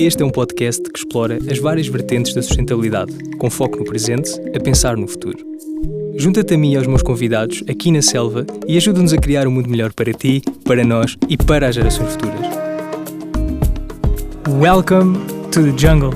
Este é um podcast que explora as várias vertentes da sustentabilidade, com foco no presente, a pensar no futuro. Junta-te a mim e aos meus convidados aqui na Selva e ajuda-nos a criar um mundo melhor para ti, para nós e para as gerações futuras. Welcome to the jungle.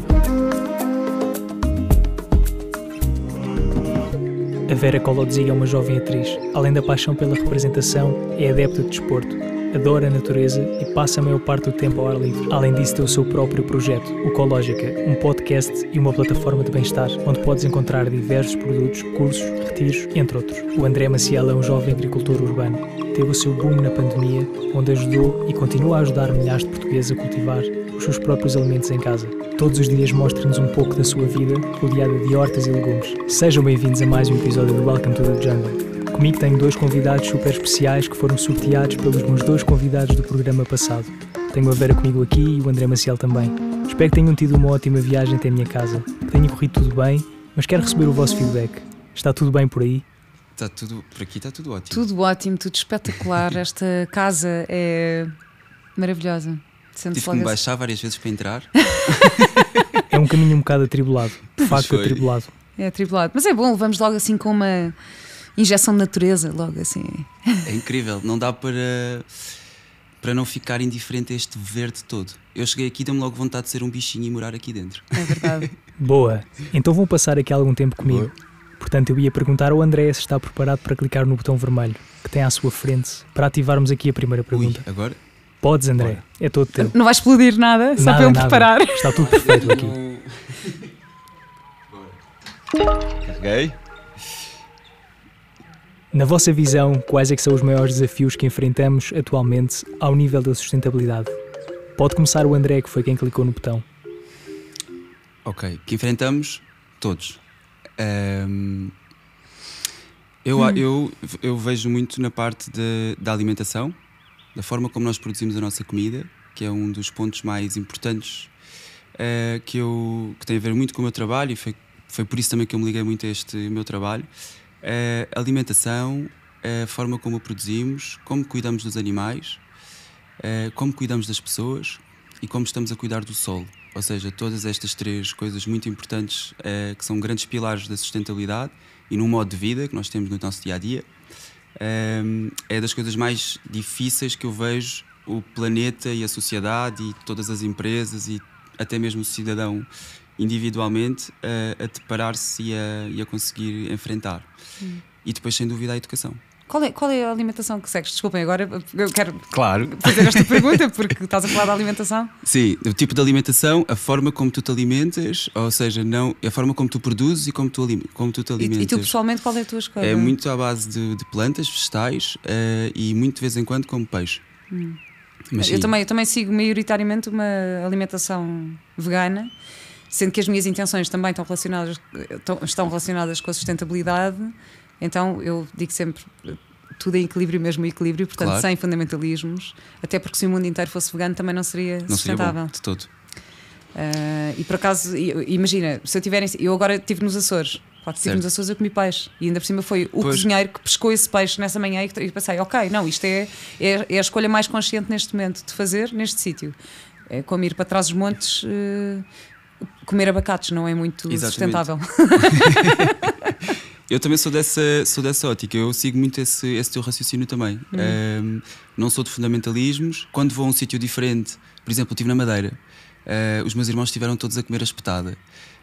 A Vera Kolodzi é uma jovem atriz. Além da paixão pela representação, é adepta de desporto adora a natureza e passa a maior parte do tempo ao ar livre. Além disso, tem o seu próprio projeto, o Cológica, um podcast e uma plataforma de bem-estar, onde podes encontrar diversos produtos, cursos, retiros, entre outros. O André Maciel é um jovem agricultor urbano. Teve o seu boom na pandemia, onde ajudou e continua a ajudar milhares de portugueses a cultivar os seus próprios alimentos em casa. Todos os dias mostra-nos um pouco da sua vida, rodeada de hortas e legumes. Sejam bem-vindos a mais um episódio do Welcome to the Jungle. Comigo tenho dois convidados super especiais que foram sorteados pelos meus dois convidados do programa passado. Tenho a Vera comigo aqui e o André Maciel também. Espero que tenham tido uma ótima viagem até a minha casa, que tenha corrido tudo bem, mas quero receber o vosso feedback. Está tudo bem por aí? Está tudo, por aqui está tudo ótimo. Tudo ótimo, tudo espetacular. Esta casa é maravilhosa. Tive que me assim. baixar várias vezes para entrar. é um caminho um bocado atribulado, de facto atribulado. É atribulado, mas é bom, levamos logo assim com uma injeção de natureza, logo assim. É incrível, não dá para, para não ficar indiferente a este verde todo. Eu cheguei aqui e deu-me logo vontade de ser um bichinho e morar aqui dentro. É verdade. Boa, então vão passar aqui algum tempo comigo. Boa. Portanto, eu ia perguntar ao André se está preparado para clicar no botão vermelho que tem à sua frente para ativarmos aqui a primeira pergunta. Ui, agora? Podes, André, Bora. é todo teu. Não vai explodir nada, nada só para eu me preparar. Está tudo perfeito aqui. Carreguei. Na vossa visão, quais é que são os maiores desafios que enfrentamos atualmente ao nível da sustentabilidade? Pode começar o André, que foi quem clicou no botão. Ok, que enfrentamos todos. Um, eu, hum. eu, eu vejo muito na parte de, da alimentação, da forma como nós produzimos a nossa comida, que é um dos pontos mais importantes uh, que, eu, que tem a ver muito com o meu trabalho e foi, foi por isso também que eu me liguei muito a este meu trabalho a alimentação, a forma como a produzimos, como cuidamos dos animais, como cuidamos das pessoas e como estamos a cuidar do solo. Ou seja, todas estas três coisas muito importantes que são grandes pilares da sustentabilidade e no modo de vida que nós temos no nosso dia a dia. É das coisas mais difíceis que eu vejo o planeta e a sociedade e todas as empresas e até mesmo o cidadão individualmente a, a deparar-se e a, e a conseguir enfrentar. Hum. E depois, sem dúvida, a educação. Qual é, qual é a alimentação que segues? Desculpem, agora eu quero claro. fazer esta pergunta porque estás a falar da alimentação. Sim, o tipo de alimentação, a forma como tu te alimentas, ou seja, não, a forma como tu produzes e como tu, como tu te alimentas. E, e tu pessoalmente qual é a tua escolha? É muito à base de, de plantas, vegetais uh, e muito de vez em quando como peixe. Hum. eu, também, eu também sigo maioritariamente uma alimentação vegana sendo que as minhas intenções também estão relacionadas, estão relacionadas com a sustentabilidade, então eu digo sempre tudo em equilíbrio, mesmo equilíbrio, portanto, claro. sem fundamentalismos, até porque se o mundo inteiro fosse vegano também não seria não sustentável. Seria de todo. Uh, e por acaso, imagina, se eu tiver. Eu agora estive nos Açores. Que estive nos Açores a comer peixe. E ainda por cima foi o pois. cozinheiro que pescou esse peixe nessa manhã e, pensei, ok, não, isto é, é, é, a escolha mais consciente neste momento de fazer neste sítio. É como ir para trás dos montes. Uh, comer abacates não é muito Exatamente. sustentável. eu também sou dessa, sou dessa ótica, eu sigo muito esse, esse teu raciocínio também. Uhum. Um, não sou de fundamentalismos. Quando vou a um sítio diferente, por exemplo, estive na Madeira, uh, os meus irmãos estiveram todos a comer a espetada,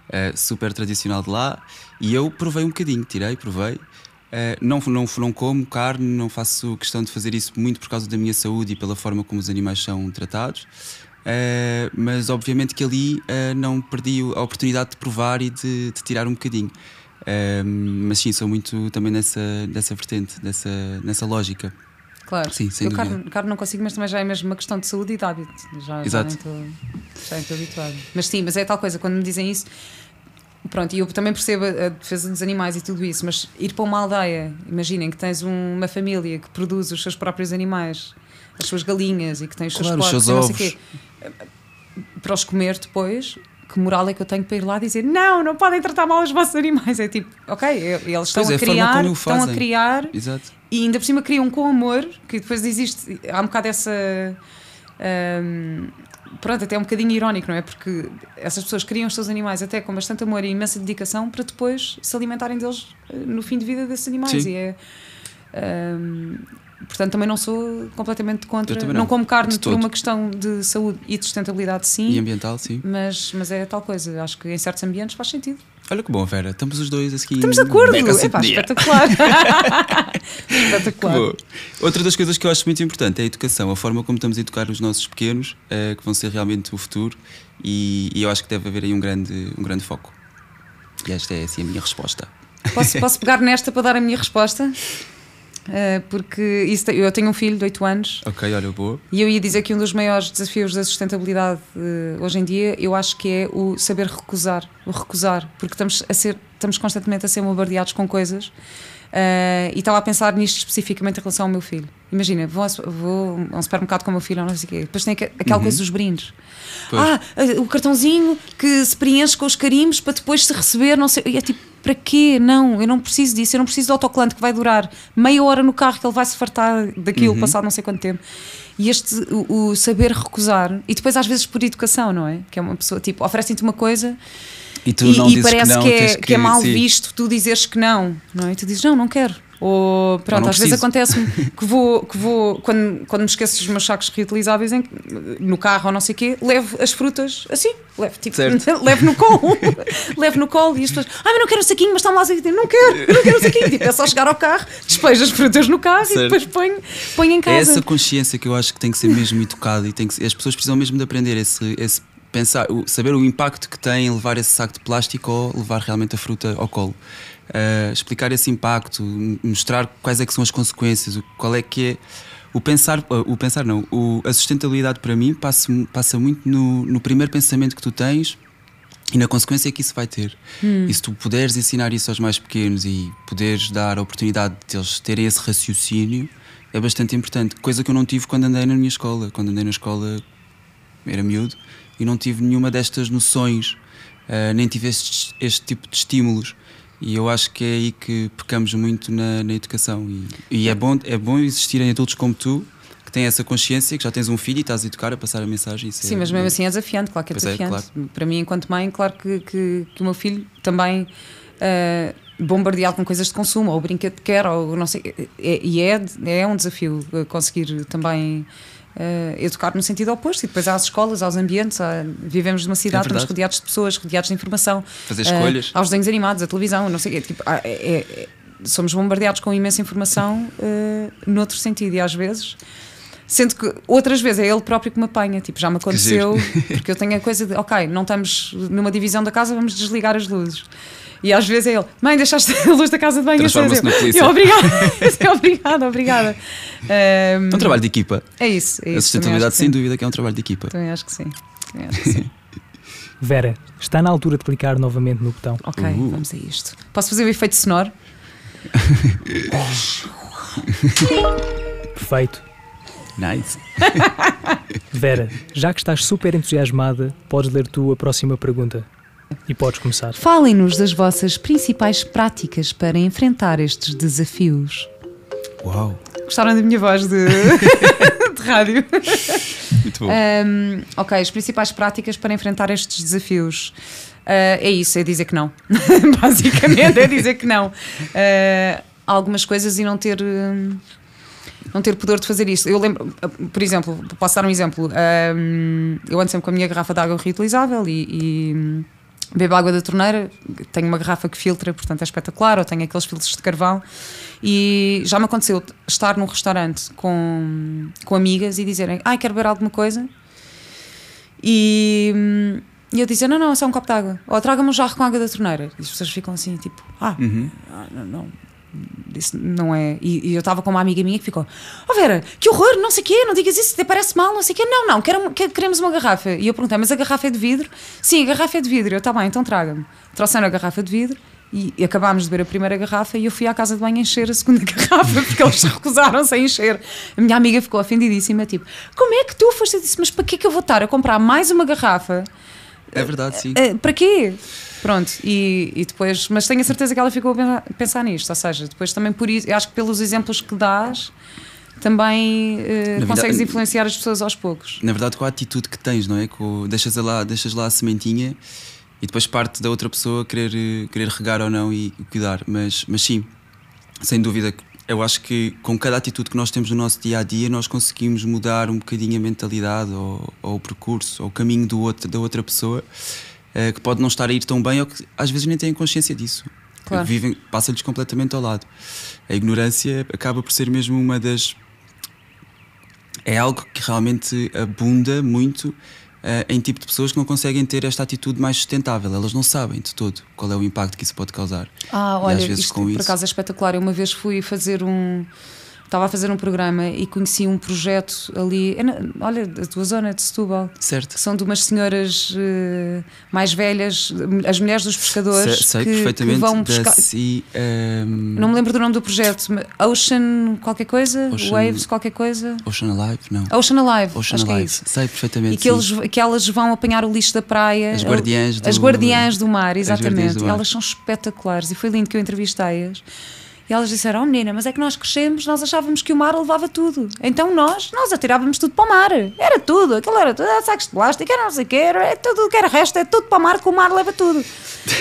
uh, super tradicional de lá, e eu provei um bocadinho, tirei, provei. Uh, não, não, não como carne, não faço questão de fazer isso muito por causa da minha saúde e pela forma como os animais são tratados. Uh, mas obviamente que ali uh, não perdi a oportunidade de provar e de, de tirar um bocadinho. Uh, mas sim, sou muito também nessa, nessa vertente, nessa, nessa lógica. Claro, sim, sem eu carne, carne, não consigo, mas também já é mesmo uma questão de saúde e de hábito. Já, Exato. já estou habituado. Mas sim, mas é tal coisa, quando me dizem isso, pronto, e eu também percebo a defesa dos animais e tudo isso, mas ir para uma aldeia, imaginem que tens um, uma família que produz os seus próprios animais, as suas galinhas e que tem os seus claro, porcos, os seus ovos para os comer depois, que moral é que eu tenho para ir lá dizer não, não podem tratar mal os vossos animais? É tipo, ok, eles estão é, a criar, estão a criar Exato. e ainda por cima criam com amor, que depois existe, há um bocado essa. Um, pronto, até é um bocadinho irónico, não é? Porque essas pessoas criam os seus animais até com bastante amor e imensa dedicação para depois se alimentarem deles eh, no fim de vida desses animais. Sim. E é. Um, portanto, também não sou completamente contra. Não. não. como carne por uma questão de saúde e de sustentabilidade, sim. E ambiental, sim. Mas, mas é tal coisa. Acho que em certos ambientes faz sentido. Olha que bom, Vera. Estamos os dois aqui. Estamos de acordo. É pá, espetacular. espetacular. Outra das coisas que eu acho muito importante é a educação, a forma como estamos a educar os nossos pequenos, é, que vão ser realmente o futuro, e, e, eu acho que deve haver aí um grande, um grande foco. E esta é assim a minha resposta. Posso, posso pegar nesta para dar a minha resposta? Uh, porque isso, eu tenho um filho de 8 anos. Ok, olha, boa. E eu ia dizer que um dos maiores desafios da sustentabilidade uh, hoje em dia, eu acho que é o saber recusar, o recusar, porque estamos, a ser, estamos constantemente a ser bombardeados com coisas. Uh, e estava a pensar nisto especificamente em relação ao meu filho. Imagina, vou, vou a um supermercado com o meu filho, não sei o quê, depois tem aquela uhum. coisa dos brindes. Pois. Ah, o cartãozinho que se preenche com os carimbos para depois se receber, não sei. E é tipo, para quê? Não, eu não preciso disso, eu não preciso de autocolante que vai durar meia hora no carro, que ele vai se fartar daquilo, uhum. passado não sei quanto tempo. E este, o, o, saber recusar, e depois às vezes por educação, não é? Que é uma pessoa, tipo, oferecem-te uma coisa e, e, e parece que, não, que, é, que, que, é mal sim. visto tu dizeres que não, não é? E tu dizes, não, não quero. Ou pronto, às vezes acontece-me que vou, que vou quando, quando me esqueço dos meus sacos reutilizáveis em, no carro ou não sei o quê, levo as frutas assim, levo, tipo, levo no colo, levo no colo e as pessoas, ah, mas não quero um saquinho, mas está-me lá assim, não quero, não quero um saquinho. Tipo, é só chegar ao carro, despejo as frutas no carro certo. e depois ponho, ponho em casa. É essa consciência que eu acho que tem que ser mesmo educada e tem que, as pessoas precisam mesmo de aprender esse, esse pensar, saber o impacto que tem em levar esse saco de plástico ou levar realmente a fruta ao colo uh, explicar esse impacto, mostrar quais é que são as consequências, qual é que é o pensar, uh, o pensar não, o, a sustentabilidade para mim passa, passa muito no, no primeiro pensamento que tu tens e na consequência que isso vai ter. Hum. E se tu puderes ensinar isso aos mais pequenos e puderes dar a oportunidade de eles terem esse raciocínio, é bastante importante. Coisa que eu não tive quando andei na minha escola. Quando andei na escola, era miúdo, e não tive nenhuma destas noções, uh, nem tive este, este tipo de estímulos. E eu acho que é aí que pecamos muito na, na educação. E, e, é, bom, é bom existirem adultos como tu que têm essa consciência, que já tens um filho e estás a educar, a passar a mensagem. Sim, é, mas mesmo assim é desafiante, claro que é pois é, desafiante. É, claro. Para mim, enquanto mãe, claro que, que, que o meu filho também. Uh, bombardeado com coisas de consumo, ou o brinquedo que quer, ou não sei. É, e é, é um desafio conseguir também uh, educar no sentido oposto. E depois há as escolas, aos ambientes, vivemos numa cidade, é estamos rodeados de pessoas, rodeados de informação. Fazer escolhas. Uh, aos desenhos animados, a televisão, não sei o. Tipo, é, é, somos bombardeados com imensa informação uh, noutro sentido. E às vezes. Sendo que outras vezes é ele próprio que me apanha, tipo, já me aconteceu, porque eu tenho a coisa de, ok, não estamos numa divisão da casa, vamos desligar as luzes. E às vezes é ele, mãe, deixaste a luz da casa de banho acesa. Eu, obrigada, obrigada, obrigada. Um, é um trabalho de equipa. É isso. É isso a sustentabilidade, sem dúvida, que é um trabalho de equipa. Também acho que sim. Também acho que sim. Vera, está na altura de clicar novamente no botão. Ok, uh. vamos a isto. Posso fazer o efeito sonoro? Perfeito. Nice. Vera, já que estás super entusiasmada, podes ler tu a próxima pergunta. E podes começar. Falem-nos das vossas principais práticas para enfrentar estes desafios. Uau! Gostaram da minha voz de, de rádio? Muito bom. Um, ok, as principais práticas para enfrentar estes desafios. Uh, é isso, é dizer que não. Basicamente, é dizer que não. Uh, algumas coisas e não ter. não ter poder de fazer isso. Eu lembro, por exemplo, posso dar um exemplo. Um, eu ando sempre com a minha garrafa de água reutilizável e, e bebo água da torneira, tenho uma garrafa que filtra, portanto é espetacular, ou tenho aqueles filtros de carvão. E já me aconteceu estar num restaurante com, com amigas e dizerem: Ai, ah, quero beber alguma coisa. E, e eu dizer: Não, não, é só um copo de água. Ou traga-me um jarro com água da torneira. E as pessoas ficam assim, tipo: Ah, uhum. Ah, não, não, isso não é. E, e eu estava com uma amiga minha que ficou: Oh Vera, que horror, não sei o quê, não digas isso, te parece mal, não sei o quê. Não, não, quero, queremos uma garrafa. E eu perguntei: Mas a garrafa é de vidro? Sim, a garrafa é de vidro. Eu, está bem, então traga-me. Trouxeram a garrafa de vidro e, acabámos de beber a primeira garrafa e eu fui à casa de banho encher a segunda garrafa porque eles recusaram-se a encher. A minha amiga ficou ofendidíssima: Tipo, como é que tu foste? Eu disse: Mas para que é que eu vou estar a comprar mais uma garrafa? É verdade, sim. Uh, para quê? Pronto, e, e depois, mas tenho a certeza que ela ficou a pensar nisto, ou seja, depois também por isso, acho que pelos exemplos que dás, também uh, consegues influenciar as pessoas aos poucos. Na verdade, com a atitude que tens, não é? Com, deixas, lá, deixas lá a sementinha e depois parte da outra pessoa querer, querer regar ou não e, e cuidar. Mas, mas sim, sem dúvida, eu acho que com cada atitude que nós temos no nosso dia a dia, nós conseguimos mudar um bocadinho a mentalidade ou, ou o percurso ou o caminho do outro, da outra pessoa uh, que pode não estar a ir tão bem ou que às vezes nem têm consciência disso. Claro. Vivem, passa-lhes completamente ao lado. A ignorância acaba por ser mesmo uma das é algo que realmente abunda muito uh, em tipo de pessoas que não conseguem ter esta atitude mais sustentável. Elas não sabem de todo qual é o impacto que isso pode causar. Ah, olha, e às vezes isto, com por isso... acaso é espetacular. Eu uma vez fui fazer um estava a fazer um programa e conheci um projeto ali, olha, da tua zona de Setúbal. Certo. São de umas senhoras uh, mais velhas, as mulheres dos pescadores. Sei, sei que, perfeitamente. Que vão buscar. Si, um... Ehm, Não me lembro do nome do projeto. Ocean qualquer coisa? Ocean... Waves qualquer coisa? Ocean Alive? Não. Ocean Alive. Ocean acho Alive. Que é isso. Sei perfeitamente. E que, eles, que elas vão apanhar o lixo da praia. As guardiãs do, as guardiãs do mar, exatamente. Do mar. Elas são espetaculares e foi lindo que eu entrevistei-as. E elas disseram: Oh menina, mas é que nós crescemos, nós achávamos que o mar levava tudo. Então nós, nós atirávamos tudo para o mar. Era tudo, aquilo era tudo, era sacos de plástico, era não sei o que, era tudo o que era resto, é tudo para o mar, que o mar leva tudo.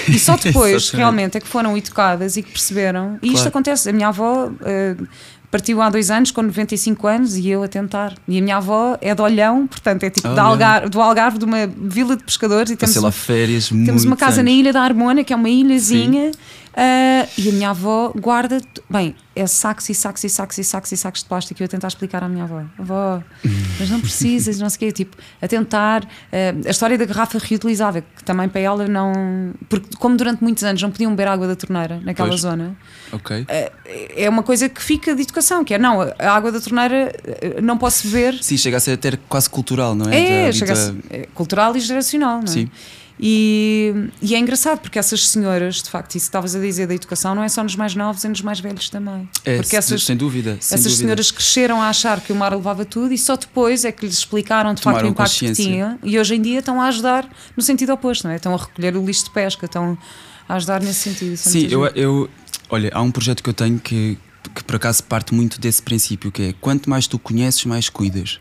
E só depois, realmente, é que foram educadas e que perceberam. E claro. isto acontece. A minha avó. Uh, partiu há dois anos com 95 anos e eu a tentar. E a minha avó é de Olhão, portanto é tipo oh, Algarve, do Algarve, de uma vila de pescadores. E temos, lá férias temos uma casa anos. na Ilha da Harmônia, que é uma ilhazinha. Uh, e a minha avó guarda, bem, é sacos e sacos e sacos e sacos e sacos de plástico. E eu a tentar explicar à minha avó: avó, mas não precisas, não sei o quê. Tipo, a tentar. Uh, a história da garrafa reutilizável, que também para ela não. Porque, como durante muitos anos não podiam beber água da torneira naquela pois. zona, okay. uh, é uma coisa que fica de educação: que é não, a água da torneira não posso beber. Sim, chega a ser até quase cultural, não é? É, chega a ser é cultural e geracional, não é? Sim. E, e, é engraçado porque essas senhoras, de facto, isso estavas a dizer da educação, não é só nos mais novos, é nos mais velhos também. É, porque essas, sem dúvida. Sem essas dúvida. senhoras cresceram a achar que o mar levava tudo e só depois é que lhes explicaram de facto o impacto que tinha. E hoje em dia estão a ajudar no sentido oposto, não é? Estão a recolher o lixo de pesca, estão a ajudar nesse sentido. É Sim, eu, eu, olha, há um projeto que eu tenho que, que por acaso parte muito desse princípio, que é quanto mais tu conheces, mais cuidas.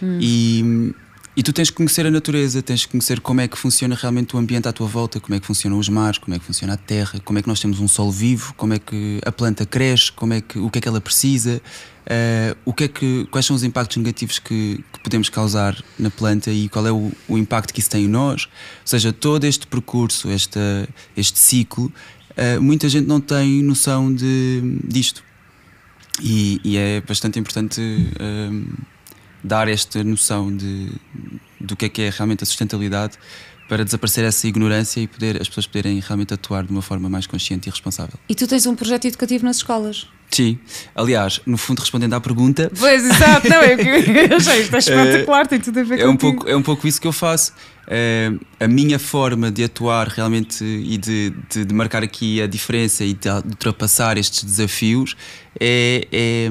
Hum. E e tu tens que conhecer a natureza, tens que conhecer como é que funciona realmente o ambiente à tua volta, como é que funcionam os mares, como é que funciona a terra, como é que nós temos um solo vivo, como é que a planta cresce, como é que, o que é que ela precisa, uh, o que é que, quais são os impactos negativos que, que podemos causar na planta e qual é o, o, impacto que isso tem em nós. Ou seja, todo este percurso, esta, este ciclo, uh, muita gente não tem noção de, disto. E, e é bastante importante. Uh, dar esta noção de, do que é que é realmente a sustentabilidade para desaparecer essa ignorância e poder, as pessoas poderem realmente atuar de uma forma mais consciente e responsável. E tu tens um projeto educativo nas escolas? Sim, aliás, no fundo, respondendo à pergunta. Pois, exato, não, é eu achei isto é espetacular, tem tudo a ver é um pouco É um pouco isso que eu faço. É, a minha forma de atuar realmente e de, de, de, marcar aqui a diferença e de ultrapassar estes desafios é, é,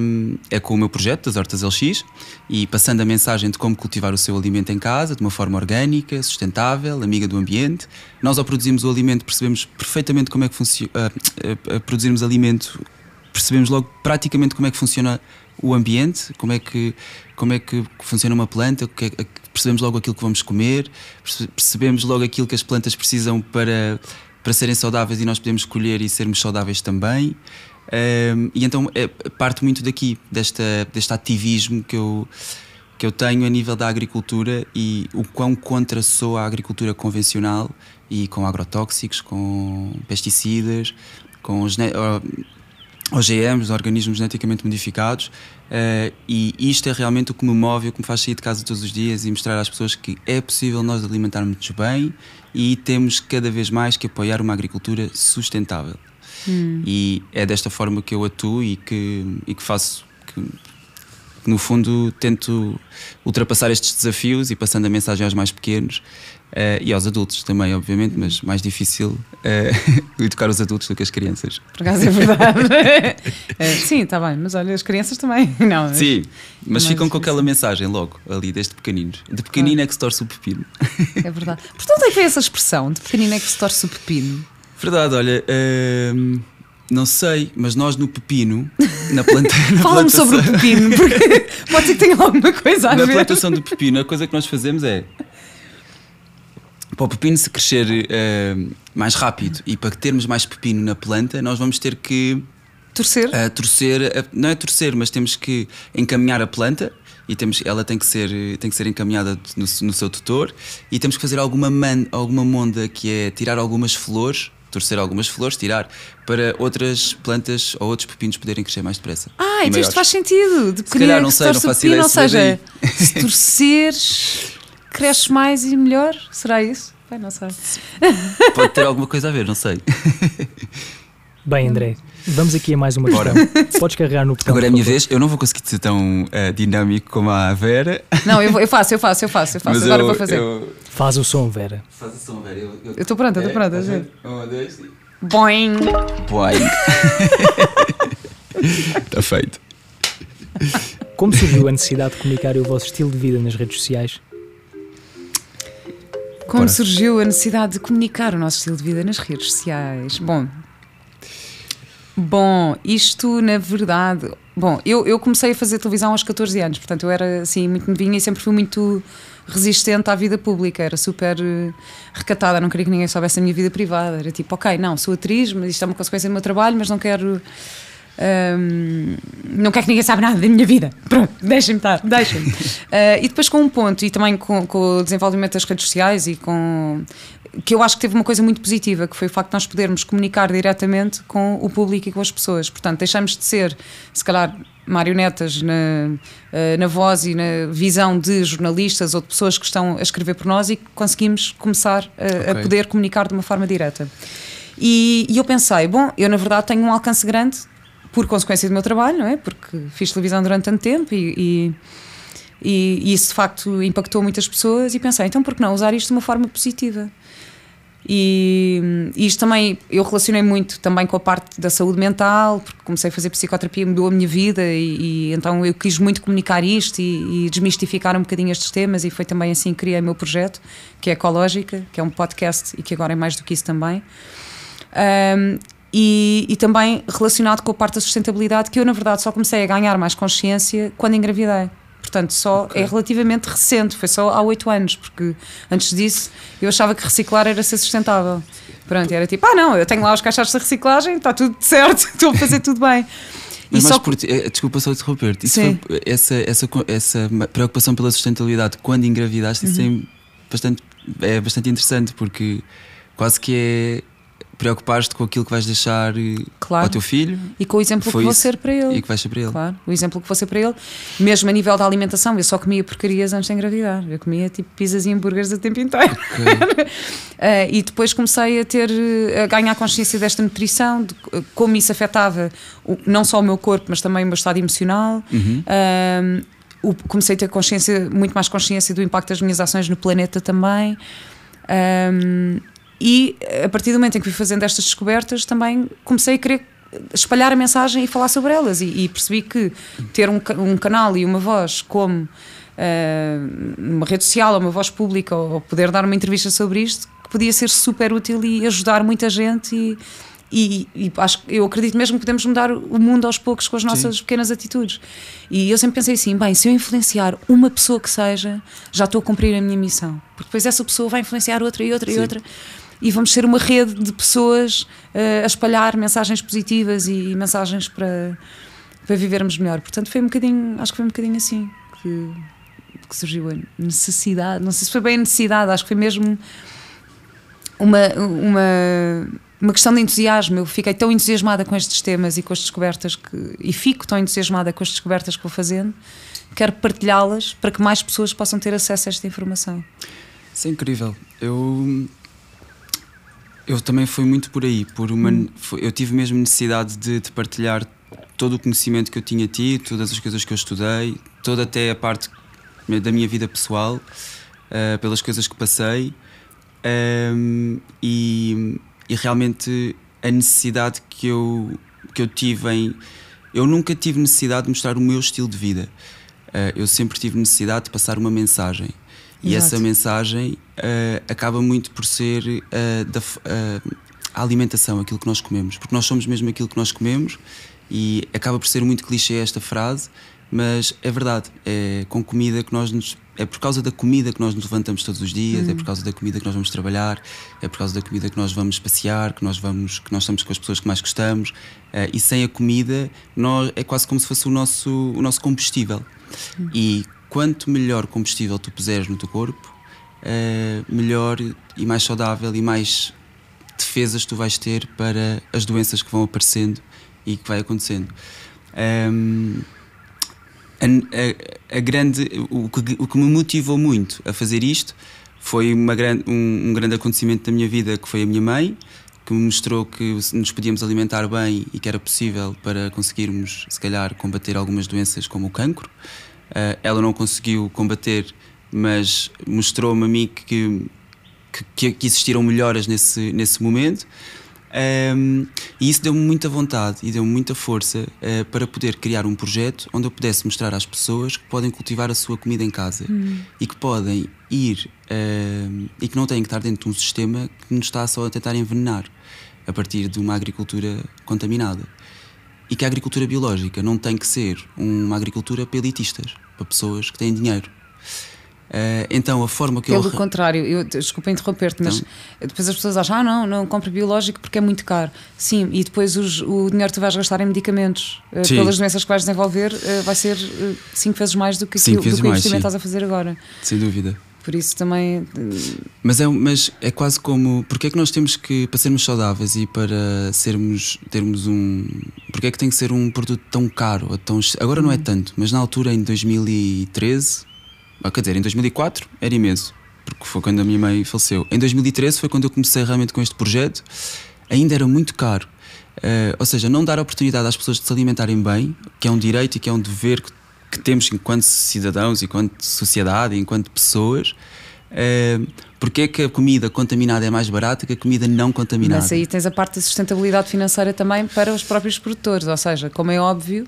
é, com o meu projeto das Hortas LX e passando a mensagem de como cultivar o seu alimento em casa de uma forma orgânica, sustentável, amiga do ambiente. Nós, ao produzirmos o alimento, percebemos perfeitamente como é que funciona. Uh, uh, produzirmos alimento percebemos logo praticamente como é que funciona o ambiente, como é que, como é que funciona uma planta, é, percebemos logo aquilo que vamos comer, percebemos logo aquilo que as plantas precisam para, para serem saudáveis e nós podemos escolher e sermos saudáveis também. Um, e então é, parte muito daqui, desta, deste ativismo que eu, que eu tenho a nível da agricultura e o quão contra sou a agricultura convencional e com agrotóxicos, com pesticidas, com OGMs, organismos geneticamente modificados, uh, e isto é realmente o que me move, o que me faz sair de casa todos os dias e mostrar às pessoas que é possível nós alimentarmos bem e temos cada vez mais que apoiar uma agricultura sustentável. Hum. E é desta forma que eu atuo e que, e que faço. Que, no fundo, tento ultrapassar estes desafios e passando a mensagem aos mais pequenos Uh, e aos adultos também, obviamente, mas mais difícil uh, educar os adultos do que as crianças. Por acaso é verdade. uh, sim, está bem, mas olha, as crianças também. Não, sim, mas ficam com aquela mensagem logo, ali, desde pequeninos. De pequenino é que se torce o pepino. É verdade. Portanto, é que é essa expressão, de pequenino é que se torce o pepino? Verdade, olha. Ehm, Não sei, mas nós no pepino, na planta. Fala-me sobre o pepino, porque pode ser que tenha alguma coisa a na ver. Na plantação do pepino, a coisa que nós fazemos é. Para o pepino se crescer uh, mais rápido e para termos mais pepino na planta, nós vamos ter que. Torcer? Uh, torcer, uh, não é torcer, mas temos que encaminhar a planta e temos, ela tem que ser, tem que ser encaminhada no, no seu tutor e temos que fazer alguma, man, alguma monda que é tirar algumas flores torcer algumas flores, tirar para outras plantas ou outros pepinos poderem crescer mais depressa. Ah, então isto faz sentido. De se calhar não sei, não faço pepino, ideia. Ou seja, se torceres, cresces mais e melhor. Será isso? Pai, não sei. Pode ter alguma coisa a ver, não sei. Bem, André, vamos aqui a mais uma questão. Podes carregar no botão. Agora é a minha vez, eu não vou conseguir ser tão uh, dinâmico como a Vera. Não, eu, eu, faço, eu faço, eu faço, eu faço. Mas Agora eu, vou fazer. Eu... Faz o som, Vera. Faz o som, Vera. Eu estou pronta, estou é, pronta. Um, dois. Boing. Boing. Está feito. Como surgiu a necessidade de comunicar o vosso estilo de vida nas redes sociais? Como surgiu a necessidade de comunicar o nosso estilo de vida nas redes sociais? Bom, Bom, isto na verdade. Bom, eu, eu comecei a fazer televisão aos 14 anos, portanto eu era assim muito novinha e sempre fui muito resistente à vida pública, era super uh, recatada, não queria que ninguém soubesse a minha vida privada. Era tipo, ok, não, sou atriz, mas isto é uma consequência do meu trabalho, mas não quero. Um, não quero que ninguém saiba nada da minha vida. Pronto, deixem-me estar, deixem-me. uh, e depois com um ponto, e também com, com, o desenvolvimento das redes sociais e com que eu acho que teve uma coisa muito positiva, que foi o facto de nós podermos comunicar diretamente com o público e com as pessoas. Portanto, deixamos de ser, se calhar, marionetas na, eh, na voz e na visão de jornalistas ou de pessoas que estão a escrever por nós e conseguimos começar a, okay. a poder comunicar de uma forma direta. E, e, eu pensei, bom, eu na verdade tenho um alcance grande por consequência do meu trabalho, não é? Porque fiz televisão durante tanto tempo e, e e, isso de facto impactou muitas pessoas e pensei, então por que não usar isto de uma forma positiva? E, e, isto também eu relacionei muito também com a parte da saúde mental, porque comecei a fazer psicoterapia, mudou a minha vida e, e então eu quis muito comunicar isto e, e, desmistificar um bocadinho estes temas e foi também assim que criei o meu projeto, que é Ecológica, que é um podcast e que agora é mais do que isso também. Um, e, e, também relacionado com a parte da sustentabilidade, que eu na verdade só comecei a ganhar mais consciência quando engravidei. Portanto, só okay. é relativamente recente, foi só há oito anos, porque antes disso eu achava que reciclar era ser sustentável. Pronto, era tipo, ah não, eu tenho lá os caixotes de reciclagem, está tudo certo, estou a fazer tudo bem. Mas, só... por, eh, desculpa só interromper-te, essa, essa, essa preocupação pela sustentabilidade quando engravidaste, uhum. isso é bastante, é bastante interessante porque quase que é preocupares-te com aquilo que vais deixar eh, claro. ao teu filho? E com o exemplo que vou ser para ele. e que vais ser para ele. Claro o exemplo que vou ser para ele. Mesmo a nível da alimentação eu só comia porcarias antes de engravidar. Eu comia tipo pizzas e hambúrgueres o tempo inteiro. Okay. uh, e depois comecei a ter a ganhar consciência desta nutrição de como isso afetava o, não só o meu corpo mas também o meu estado emocional. Uhum. uh, comecei a ter consciência muito mais consciência do impacto das minhas ações no planeta também. Um, e a partir do momento em que fui fazendo estas descobertas, também comecei a querer espalhar a mensagem e falar sobre elas. E, e percebi que ter um, um, canal e uma voz como uh, uma rede social, ou uma voz pública, ou, ou, poder dar uma entrevista sobre isto, podia ser super útil e ajudar muita gente. E, e, e, acho, eu acredito mesmo que podemos mudar o mundo aos poucos com as nossas Sim. pequenas atitudes. E eu sempre pensei assim: bem, se eu influenciar uma pessoa que seja, já estou a cumprir a minha missão. Porque depois essa pessoa vai influenciar outra e outra Sim. e outra e vamos ser uma rede de pessoas uh, a espalhar mensagens positivas e, mensagens para, para vivermos melhor. Portanto, foi um bocadinho, acho que foi um bocadinho assim que, que surgiu a necessidade. Não sei se foi bem a necessidade, acho que foi mesmo uma, uma, uma questão de entusiasmo. Eu fiquei tão entusiasmada com estes temas e com as descobertas que, e fico tão entusiasmada com as descobertas que vou fazendo, quero partilhá-las para que mais pessoas possam ter acesso a esta informação. Isso é incrível. Eu eu também fui muito por aí, por uma, hum. eu tive mesmo necessidade de, de, partilhar todo o conhecimento que eu tinha tido, todas as coisas que eu estudei, toda até a parte da minha vida pessoal, uh, pelas coisas que passei um, ehm, e, e, realmente a necessidade que eu, que eu tive em. Eu nunca tive necessidade de mostrar o meu estilo de vida. Uh, eu sempre tive necessidade de passar uma mensagem. E essa mensagem uh, acaba muito por ser uh, da, uh, a alimentação, aquilo que nós comemos, porque nós somos mesmo aquilo que nós comemos e acaba por ser muito clichê esta frase, mas é verdade, é com comida que nós nos, é por causa da comida que nós nos levantamos todos os dias, é por causa da comida que nós vamos trabalhar, é por causa da comida que nós vamos passear, que nós vamos, que nós estamos com as pessoas que mais gostamos, uh, e sem a comida nós, é quase como se fosse o nosso, o nosso combustível. E quanto melhor combustível tu puseres no teu corpo, uh, melhor e mais saudável e mais defesas tu vais ter para as doenças que vão aparecendo e que vai acontecendo. Um, a, a, a, grande, o que, o que me motivou muito a fazer isto foi uma grande, um, um, grande acontecimento da minha vida que foi a minha mãe, que me mostrou que nos podíamos alimentar bem e que era possível para conseguirmos, se calhar, combater algumas doenças como o cancro. Uh, ela não conseguiu combater, mas mostrou-me a mim que, que, que existiram melhoras nesse, nesse momento. Um, e isso deu-me muita vontade e deu-me muita força uh, para poder criar um projeto onde eu pudesse mostrar às pessoas que podem cultivar a sua comida em casa hum. e que podem ir uh, e que não têm que estar dentro de um sistema que nos está só a tentar envenenar a partir de uma agricultura contaminada. E que a agricultura biológica não tem que ser uma agricultura para elitistas, para pessoas que têm dinheiro. Uh, então, a forma que Pelo eu. Pelo contrário, eu, desculpa interromper-te, mas então? depois as pessoas acham, ah, não, não compre biológico porque é muito caro. Sim, e depois os, o dinheiro que tu vais gastar em medicamentos uh, pelas doenças que vais desenvolver uh, vai ser cinco vezes mais do que, aquilo, do que o investimento estás a fazer agora. Sem dúvida. Por isso também. Mas é, mas é quase como. Porque é que nós temos que, para sermos saudáveis e para sermos, termos um. Porque é que tem que ser um produto tão caro? Tão, agora não é hum. tanto, mas na altura, em 2013 ah, quer dizer, em 2004 era imenso, porque foi quando a minha mãe faleceu. Em 2013 foi quando eu comecei realmente com este projeto, ainda era muito caro. Uh, ou seja, não dar oportunidade às pessoas de se alimentarem bem, que é um direito e que é um dever que, que temos enquanto cidadãos, enquanto sociedade, enquanto pessoas. Uh, porque é que a comida contaminada é mais barata que a comida não contaminada? Mas aí tens a parte da sustentabilidade financeira também para os próprios produtores, ou seja, como é óbvio,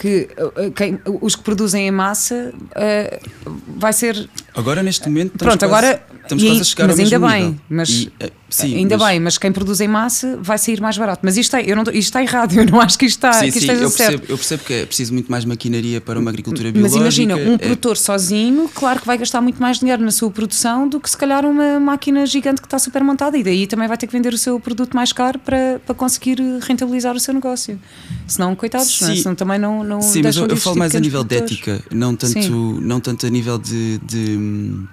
que uh, quem, os que produzem em massa uh, vai ser. Agora, neste momento, estamos Pronto, quase, agora, estamos quase a chegar mas ao ainda bem, nível. mas e, uh, sim, ainda mas... bem, mas quem produz em massa vai sair mais barato. Mas isto, é, eu não, isto está errado, eu não acho que isto está, sim, que sim, eu percebo, eu percebo que é preciso muito mais maquinaria para uma agricultura biológica. Mas imagina, um é... produtor sozinho, claro que vai gastar muito mais dinheiro na sua produção do que se calhar uma máquina gigante que está super montada e daí também vai ter que vender o seu produto mais caro para, para conseguir rentabilizar o seu negócio. Senão, coitados, não é? senão também não, não Sim, mas eu, eu falo mais a nível de ética, não tanto, não tanto a nível de, de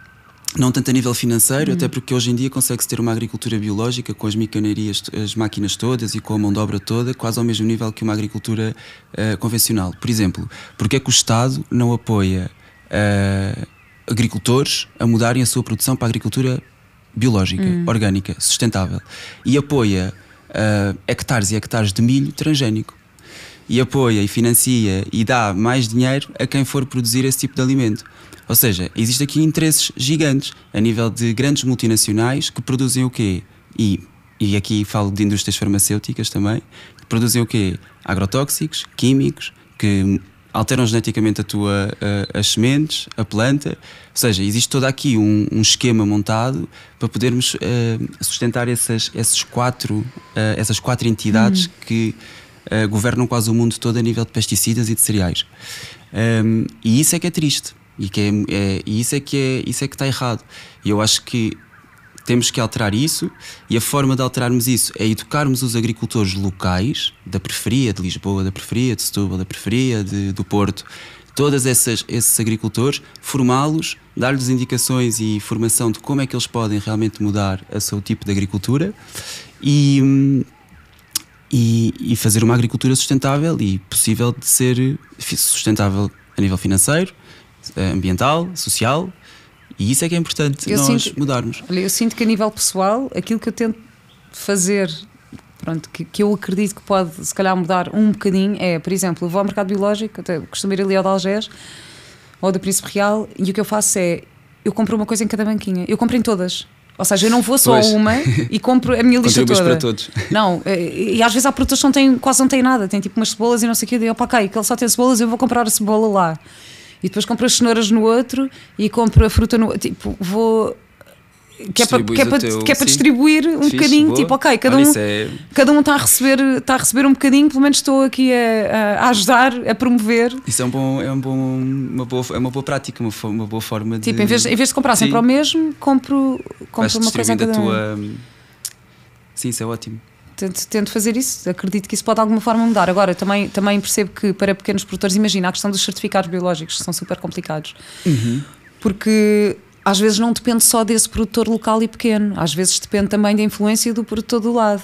não tanto a nível financeiro, até porque hoje em dia consegue-se ter uma agricultura biológica com as micanerias, as máquinas todas e com a mão de obra toda, quase ao mesmo nível que uma agricultura uh, convencional. Por exemplo, porque é que o Estado não apoia uh, agricultores a mudarem a sua produção para a agricultura biológica, hum. orgânica, sustentável e apoia uh, hectares e hectares de milho transgénico? e apoia e financia e dá mais dinheiro a quem for produzir esse tipo de alimento. Ou seja, existe aqui interesses gigantes a nível de grandes multinacionais que produzem o quê? E, e aqui falo de indústrias farmacêuticas também, que produzem o quê? Agrotóxicos, químicos, que alteram geneticamente a tua, a, as sementes, a planta. Ou seja, existe todo aqui um, um esquema montado para podermos uh, sustentar essas, esses quatro, uh, essas quatro entidades hum. que uh, governam quase o mundo todo a nível de pesticidas e de cereais. Um, e isso é que é triste. E, que é, é, e isso é que é, isso é que está errado. E eu acho que temos que alterar isso e a forma de alterarmos isso é educarmos os agricultores locais da periferia de Lisboa, da periferia de Setúbal, da periferia de, do Porto, todos esses agricultores, formá-los, dar-lhes indicações e formação de como é que eles podem realmente mudar o seu tipo de agricultura e, e, e, fazer uma agricultura sustentável e possível de ser sustentável a nível financeiro, eh, ambiental, social. E isso é que é importante eu nós sinto, mudarmos. Olha, eu sinto que a nível pessoal, aquilo que eu tento fazer, pronto, que, que eu acredito que pode se calhar mudar um bocadinho é, por exemplo, eu vou ao mercado biológico, até costumo ir ali ao de Algés ou do Príncipe Real, e o que eu faço é eu compro uma coisa em cada banquinha. Eu compro em todas. Ou seja, eu não vou só pois. uma e compro a minha lista toda. para todos. Não, e, e às vezes há produtos que não têm, quase não têm nada, tem tipo umas cebolas e não sei o quê. Eu, ok, que ele só tem cebolas, eu vou comprar a cebola lá. E depois compro as cenouras no outro e compro a fruta no Tipo, vou. que é para, que é para, teu, que é para distribuir um Fixe, bocadinho, boa. tipo, ok, cada um, é... cada um está a, receber, está a receber um bocadinho, pelo menos estou aqui a, a ajudar, a promover. Isso é, um bom, é, um bom, uma, boa, é uma boa prática, uma, uma boa forma de. Tipo, em vez, em vez de comprar sempre ao mesmo, compro, compro uma coisa a cada tua... Sim, isso é ótimo. Tento, tento, fazer isso, acredito que isso pode de alguma forma mudar. Agora, também, também percebo que para pequenos produtores, imagina a questão dos certificados biológicos, que são super complicados. Uhum. Porque às vezes não depende só desse produtor local e pequeno, às vezes depende também da influência do produtor do lado.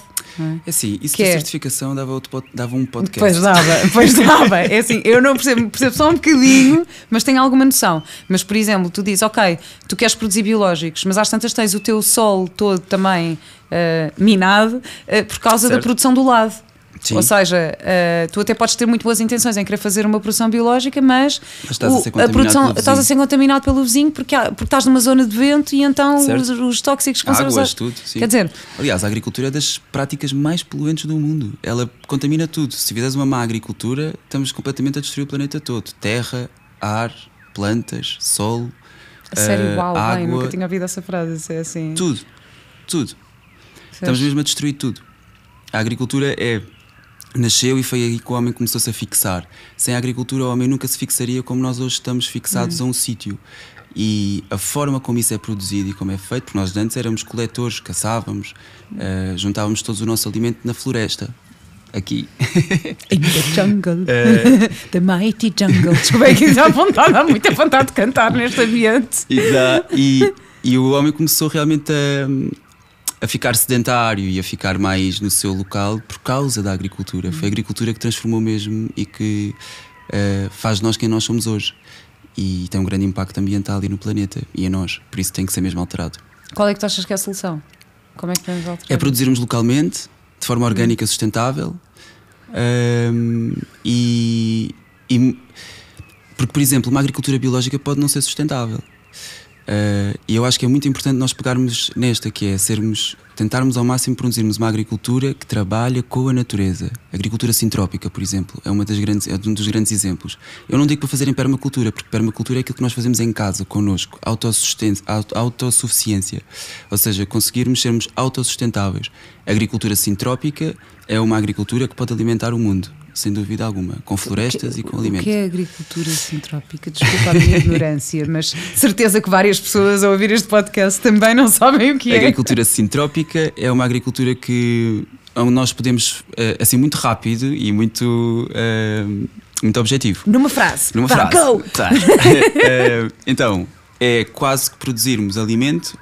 É assim, isso que da é... certificação dava, outro, dava um podcast. Pois dava, pois dava. É assim, eu não percebo, percebo só um bocadinho, mas tenho alguma noção. Mas, por exemplo, tu dizes, ok, tu queres produzir biológicos, mas às tantas tens o teu solo todo também uh, minado uh, por causa certo. da produção do lado. Sim. Ou seja, uh, tu até podes ter muito boas intenções em querer fazer uma produção biológica, mas, mas estás, o, a, ser a produção, estás a ser contaminado pelo vizinho porque, há, porque estás numa zona de vento e então os, os, tóxicos conseguem Águas, tudo. Sim. Quer dizer, aliás, a agricultura é das práticas mais poluentes do mundo. Ela contamina tudo. Se fizeres uma má agricultura, estamos completamente a destruir o planeta todo: terra, ar, plantas, solo. A sério, uh, uau, água, bem, nunca tinha ouvido essa frase. É assim. Tudo, tudo. Estamos mesmo a destruir tudo. A agricultura é nasceu e foi aí que o homem começou-se a fixar. Sem a agricultura, o homem nunca se fixaria como nós hoje estamos fixados uhum. a um sítio. E a forma como isso é produzido e como é feito, porque nós antes éramos coletores, caçávamos, uh, juntávamos todo o nosso alimento na floresta. Aqui. In the jungle. Uh, the mighty jungle. Desculpa, é que dá vontade, há muita vontade de cantar neste ambiente. E, dá, e, e o homem começou realmente a, a ficar sedentário e a ficar mais no seu local por causa da agricultura. Foi a agricultura que transformou mesmo e que uh, faz nós quem nós somos hoje. E tem um grande impacto ambiental e no planeta e em nós, por isso tem que ser mesmo alterado. Qual é que tu achas que é a solução? Como é que podemos alterar? É produzirmos localmente, de forma orgânica, sustentável um, e, e. Porque, por exemplo, uma agricultura biológica pode não ser sustentável. Uh, e eu acho que é muito importante nós pegarmos nesta, que é sermos, tentarmos ao máximo produzirmos uma agricultura que trabalha com a natureza. Agricultura sintrópica, por exemplo, é, uma das grandes, é um dos grandes exemplos. Eu não digo para fazerem permacultura, porque permacultura é aquilo que nós fazemos em casa, connosco, autossuficiência. Ou seja, conseguirmos sermos autossustentáveis. A agricultura sintrópica é uma agricultura que pode alimentar o mundo sem dúvida alguma, com florestas que, e com alimentos. O que é agricultura sintrópica? Desculpa a minha ignorância, mas certeza que várias pessoas a ouvir este podcast também não sabem o que é. A agricultura sintrópica é uma agricultura que nós podemos, eh, assim, muito rápido e muito. Uh, muito objetivo. Numa frase. Numa frase. Go! Tá. uh, então, é quase que produzirmos alimento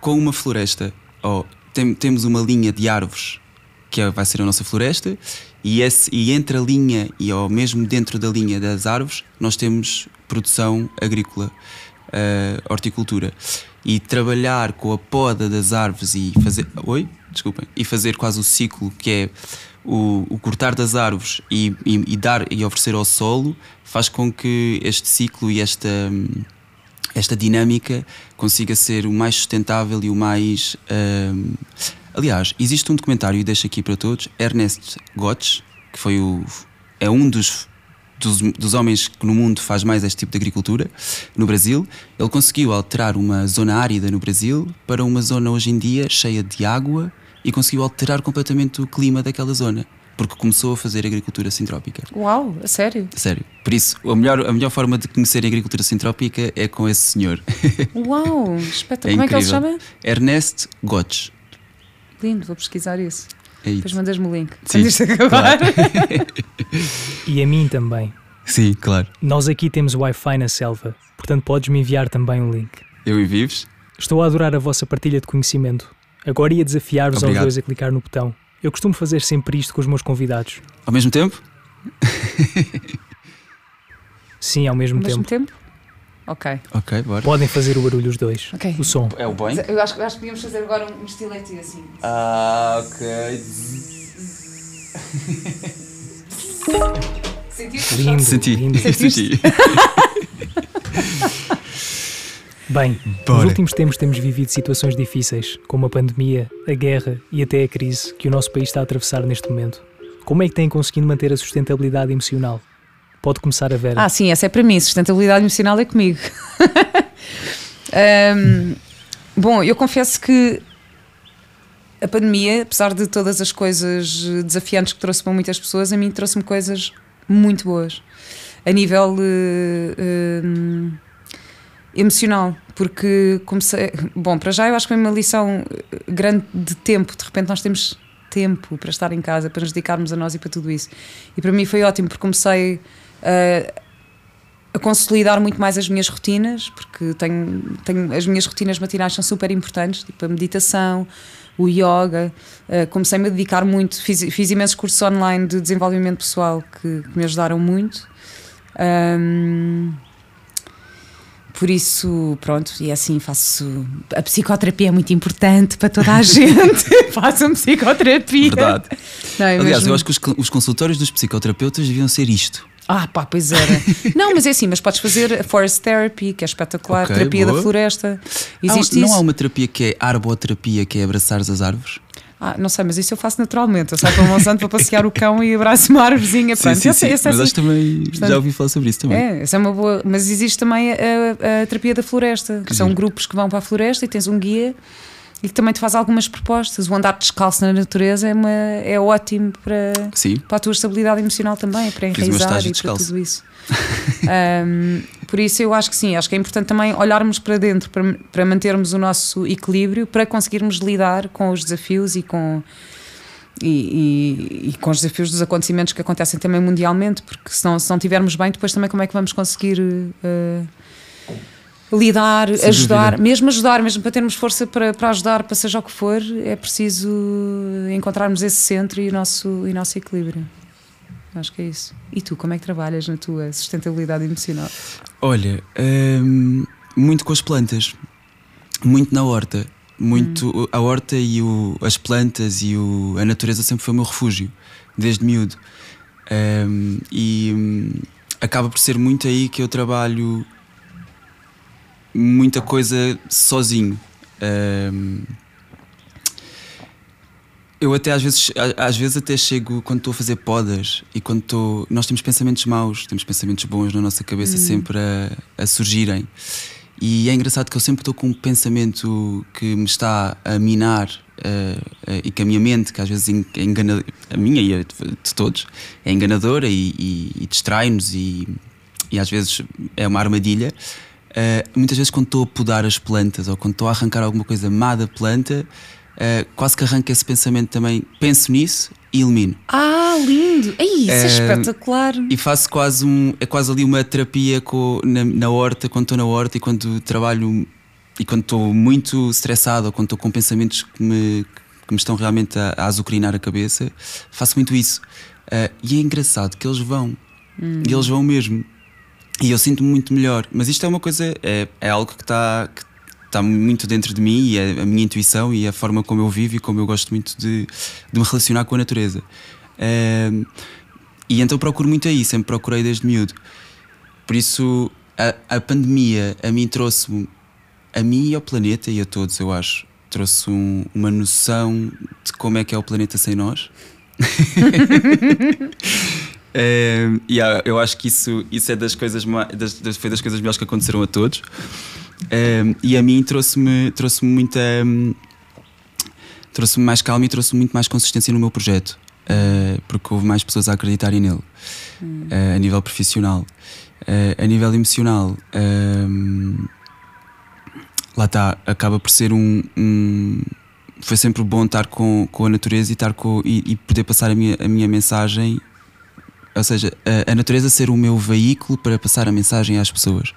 com uma floresta. Oh, tem, temos uma linha de árvores que é, vai ser a nossa floresta e, esse, e entre a linha e ou mesmo dentro da linha das árvores, nós temos produção agrícola, uh, horticultura. E trabalhar com a poda das árvores e fazer. Oi? Desculpem. E fazer quase o ciclo que é o, o cortar das árvores e, e, e, dar e oferecer ao solo faz com que este ciclo e esta. Esta dinâmica consiga ser o mais sustentável e o mais uh, Aliás, existe um documentário, e deixo aqui para todos, Ernest Gotch, que foi o, é um dos, dos, dos, homens que no mundo faz mais este tipo de agricultura, no Brasil. Ele conseguiu alterar uma zona árida no Brasil para uma zona hoje em dia cheia de água e conseguiu alterar completamente o clima daquela zona. Porque começou a fazer agricultura sintrópica. Uau, a sério? A sério. Por isso, a melhor, a melhor forma de conhecer a agricultura sintrópica é com esse senhor. Uau, espetacular. É Como é que ele se chama? Ernest Gotch lindo, vou pesquisar isso. É isso. Depois mandas-me o link. Sim, quando isto acabar. Claro. e a mim também. Sim, claro. Nós aqui temos Wi-Fi na selva, portanto podes-me enviar também um link. Eu envio-vos? Estou a adorar a vossa partilha de conhecimento. Agora ia desafiar-vos aos dois a clicar no botão. Eu costumo fazer sempre isto com os meus convidados. Ao mesmo tempo? Sim, ao mesmo ao tempo. Ao mesmo tempo? Ok. Ok, bora. Podem fazer o barulho os dois. Ok. O som. É o bem? Eu acho, acho que podíamos fazer agora um estilete assim. Ah, ok. Sentiste? Lindo, Senti. lindo. Senti. Bem, Bora. nos últimos tempos temos vivido situações difíceis, como a pandemia, a guerra e até a crise que o nosso país está a atravessar neste momento. Como é que têm conseguido manter a sustentabilidade emocional? Pode começar a ver. Ah, sim, essa é para mim. Sustentabilidade emocional é comigo. um, bom, eu confesso que a pandemia, apesar de todas as coisas desafiantes que trouxe para muitas pessoas, a mim trouxe-me coisas muito boas a nível uh, uh, emocional, porque comecei. Bom, para já eu acho que foi uma lição grande de tempo. De repente nós temos tempo para estar em casa, para nos dedicarmos a nós e para tudo isso. E para mim foi ótimo, porque comecei uh, a consolidar muito mais as minhas rotinas, porque tenho, tenho, as minhas rotinas matinais são super importantes, tipo a meditação, o yoga. Uh, Comecei-me a dedicar muito, fiz, fiz imensos cursos online de desenvolvimento pessoal que, que me ajudaram muito. Um, por isso, pronto, e assim faço. A psicoterapia é muito importante para toda a gente. Façam psicoterapia. Verdade. Não, é Aliás, mesmo... eu acho que os, os consultórios dos psicoterapeutas deviam ser isto. Ah, pá, pois era. não, mas é assim, mas podes fazer a Forest Therapy, que é espetacular, okay, terapia boa. da floresta. Existe há, Não há uma terapia que é arboterapia, que é abraçares as árvores? Ah, não sei, mas isso eu faço naturalmente. Eu saio para o Monsanto para passear o cão e abraço uma árvorezinha. Sim, sim, sim. mas acho que também Portanto, já ouvi falar sobre isso também. É, essa é uma boa. Mas existe também a, a terapia da floresta, que, que são grupos que vão para a floresta e tens um guia e que também te faz algumas propostas. O andar descalço na natureza é, uma, é ótimo para, Sim. para a tua estabilidade emocional também, para enraizar e para tudo isso. um, por isso eu acho que sim, acho que é importante também olharmos para dentro para, para mantermos o nosso equilíbrio, para conseguirmos lidar com os desafios e com e, e, e, com os desafios dos acontecimentos que acontecem também mundialmente, porque se não, se não tivermos bem, depois também como é que vamos conseguir uh, lidar, Sem ajudar, dúvida. mesmo ajudar, mesmo para termos força para, para ajudar, para seja o que for, é preciso encontrarmos esse centro e o nosso, e o nosso equilíbrio. Acho que é isso. E tu, como é que trabalhas na tua sustentabilidade emocional? Olha, hum, muito com as plantas, muito na horta. Muito, hum. A horta e o, as plantas e o, a natureza sempre foi o meu refúgio, desde miúdo. Um, e hum, acaba por ser muito aí que eu trabalho muita coisa sozinho. Um, eu até às vezes, às vezes até chego quando estou a fazer podas e quando estou. Nós temos pensamentos maus, temos pensamentos bons na nossa cabeça uhum. sempre a, a, surgirem. E é engraçado que eu sempre estou com um pensamento que me está a minar uh, uh, e que a minha mente, que às vezes é engana, a minha e a de todos, é enganadora e, e, e distrai-nos e, e às vezes é uma armadilha. Uh, muitas vezes, quando estou a podar as plantas ou quando estou a arrancar alguma coisa má da planta, uh, quase que arranco esse pensamento também. Penso nisso e elimino. Ah, lindo! Ei, isso uh, é espetacular! E faço quase um. É quase ali uma terapia com, na, na horta, quando estou na horta e quando trabalho e quando estou muito estressado ou quando estou com pensamentos que me, que me estão realmente a, a azucrinar a cabeça, faço muito isso. e é engraçado que eles vão. Hum. E eles vão mesmo. E eu sinto-me muito melhor. Mas isto é uma coisa, é, é algo que está que tá muito dentro de mim e é a minha intuição e a forma como eu vivo e como eu gosto muito de, de me relacionar com a natureza. Um, e então procuro muito aí, sempre procurei desde miúdo. Por isso, a, a pandemia a mim trouxe-me, a mim e ao planeta e a todos, eu acho, trouxe um, uma noção de como é que é o planeta sem nós. Um, yeah, eu acho que isso, isso é das coisas das, das, foi das coisas melhores que aconteceram a todos. Um, e a mim trouxe-me trouxe muita. Um, trouxe-me mais calma e trouxe muito mais consistência no meu projeto. Uh, porque houve mais pessoas a acreditarem nele hum. uh, a nível profissional. Uh, a nível emocional, lá está, acaba por ser um, um, Foi sempre bom estar com, com a natureza e, estar com, e, e poder passar a minha, a minha mensagem ou seja, a, a, natureza ser o meu veículo para passar a mensagem às pessoas.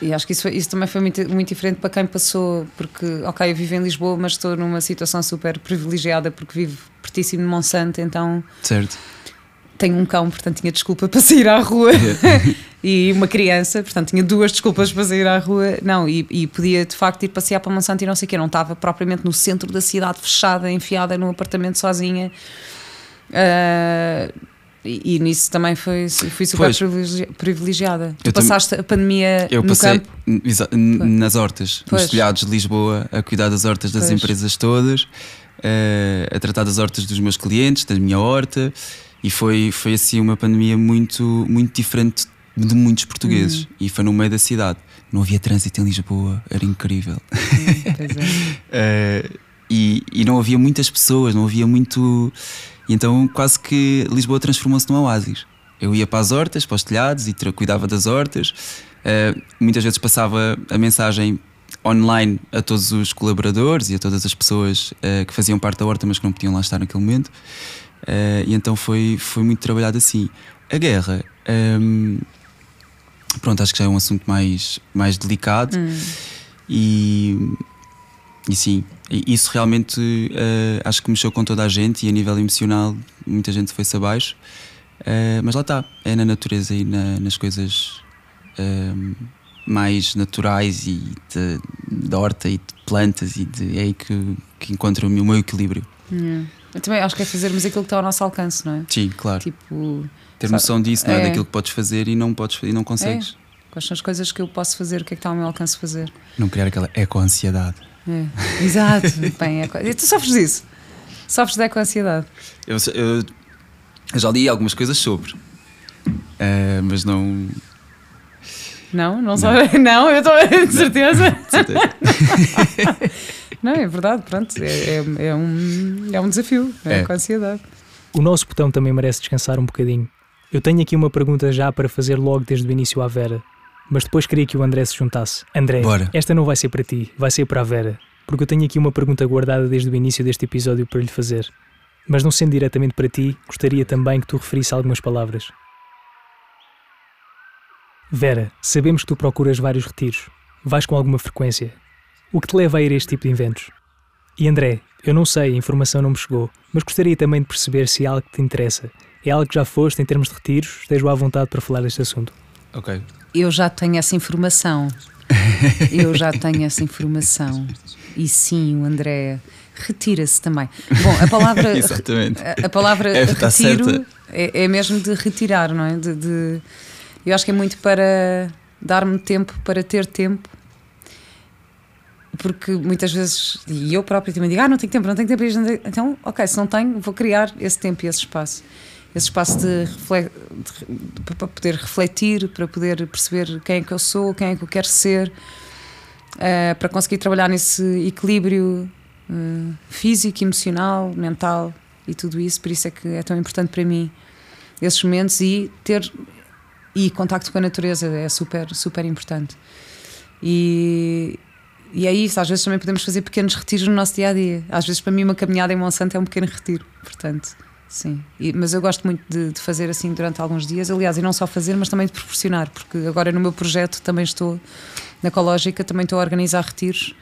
E acho que isso, isso também foi muito, muito diferente para quem passou, porque, ok, eu vivo em Lisboa, mas estou numa situação super privilegiada porque vivo pertíssimo de Monsanto, então. Certo. Tenho um cão, portanto tinha desculpa para sair à rua. e uma criança, portanto tinha duas desculpas para sair à rua. Não, e, e podia de facto ir passear para Monsanto e não sei o quê. Não estava propriamente no centro da cidade, fechada, enfiada num apartamento sozinha. Uh, e, e, nisso também foi, fui super pois, privilegiada. Tu passaste a pandemia eu no passei campo? nas hortas, pois. nos telhados de Lisboa, a cuidar das hortas das pois. empresas todas, uh, a tratar das hortas dos meus clientes, da minha horta, e foi, foi assim uma pandemia muito, muito diferente de muitos portugueses. Uhum. E foi no meio da cidade. não havia trânsito em Lisboa, era incrível. Hum, é. uh, e, e, não havia muitas pessoas, não havia muito. E então quase que Lisboa transformou-se num oásis. Eu ia para as hortas, para os telhados e cuidava das hortas. Uh, muitas vezes passava a mensagem online a todos os colaboradores e a todas as pessoas uh, que faziam parte da horta, mas que não podiam lá estar naquele momento. Uh, e então foi, foi muito trabalhado assim. A guerra, um, ehm, pronto, acho que já é um assunto mais, mais delicado hum. e, e sim, isso realmente uh, acho que mexeu com toda a gente e a nível emocional muita gente foi-se abaixo. mas lá está, é na natureza e na, nas coisas. Ehm, mais naturais e de, de horta e de plantas e de, é aí que, que encontro o meu, o meu equilíbrio. Yeah. Eu também acho que é fazermos aquilo que está ao nosso alcance, não é? Sim, claro. Tipo, Ter noção disso, não é? é? Daquilo que podes fazer e não, podes, e não consegues. É. Quais são as coisas que eu posso fazer, o que é que está ao meu alcance fazer? Não criar aquela eco-ansiedade. É. Exato, bem, eco... E tu sofres disso? Sofres de eco-ansiedade? Eu, eu, eu, já li algumas coisas sobre, uh, mas não não, não, não. sabe. Não, eu estou de certeza. De certeza. não, é verdade, pronto. É, é, é, um, é um desafio, é, é. com a ansiedade. O nosso botão também merece descansar um bocadinho. Eu tenho aqui uma pergunta já para fazer logo desde o início à Vera, mas depois queria que o André se juntasse. André, Bora. esta não vai ser para ti, vai ser para a Vera, porque eu tenho aqui uma pergunta guardada desde o início deste episódio para lhe fazer. Mas não sendo diretamente para ti, gostaria também que tu referisse algumas palavras. Vera, sabemos que tu procuras vários retiros. Vais com alguma frequência. O que te leva a ir a este tipo de eventos? E André, eu não sei, a informação não me chegou, mas gostaria também de perceber se é algo que te interessa. É algo que já foste em termos de retiros? Esteja à vontade para falar deste assunto. Ok. Eu já tenho essa informação. eu já tenho essa informação. E sim, o André retira-se também. Bom, a palavra. Exatamente. A, a palavra é, retiro é, é, mesmo de retirar, não é? de, de eu acho que é muito para dar-me tempo para ter tempo. Porque muitas vezes, e eu própria também digo, ah, não tenho tempo, não tenho tempo. Então, ok, se não tenho, vou criar esse tempo e esse espaço. Esse espaço de, de, para poder refletir, para poder perceber quem é que eu sou, quem é que eu quero ser, uh, para conseguir trabalhar nesse equilíbrio uh, físico, emocional, mental e tudo isso. Por isso é que é tão importante para mim esses momentos e ter e contacto com a natureza é super, super importante. E, e é isso, às vezes também podemos fazer pequenos retiros no nosso dia a dia. Às vezes, para mim, uma caminhada em Monsanto é um pequeno retiro, portanto, sim. E, mas eu gosto muito de, de, fazer assim durante alguns dias, aliás, e não só fazer, mas também de proporcionar, porque agora no meu projeto também estou, na Ecológica, também estou a organizar retiros.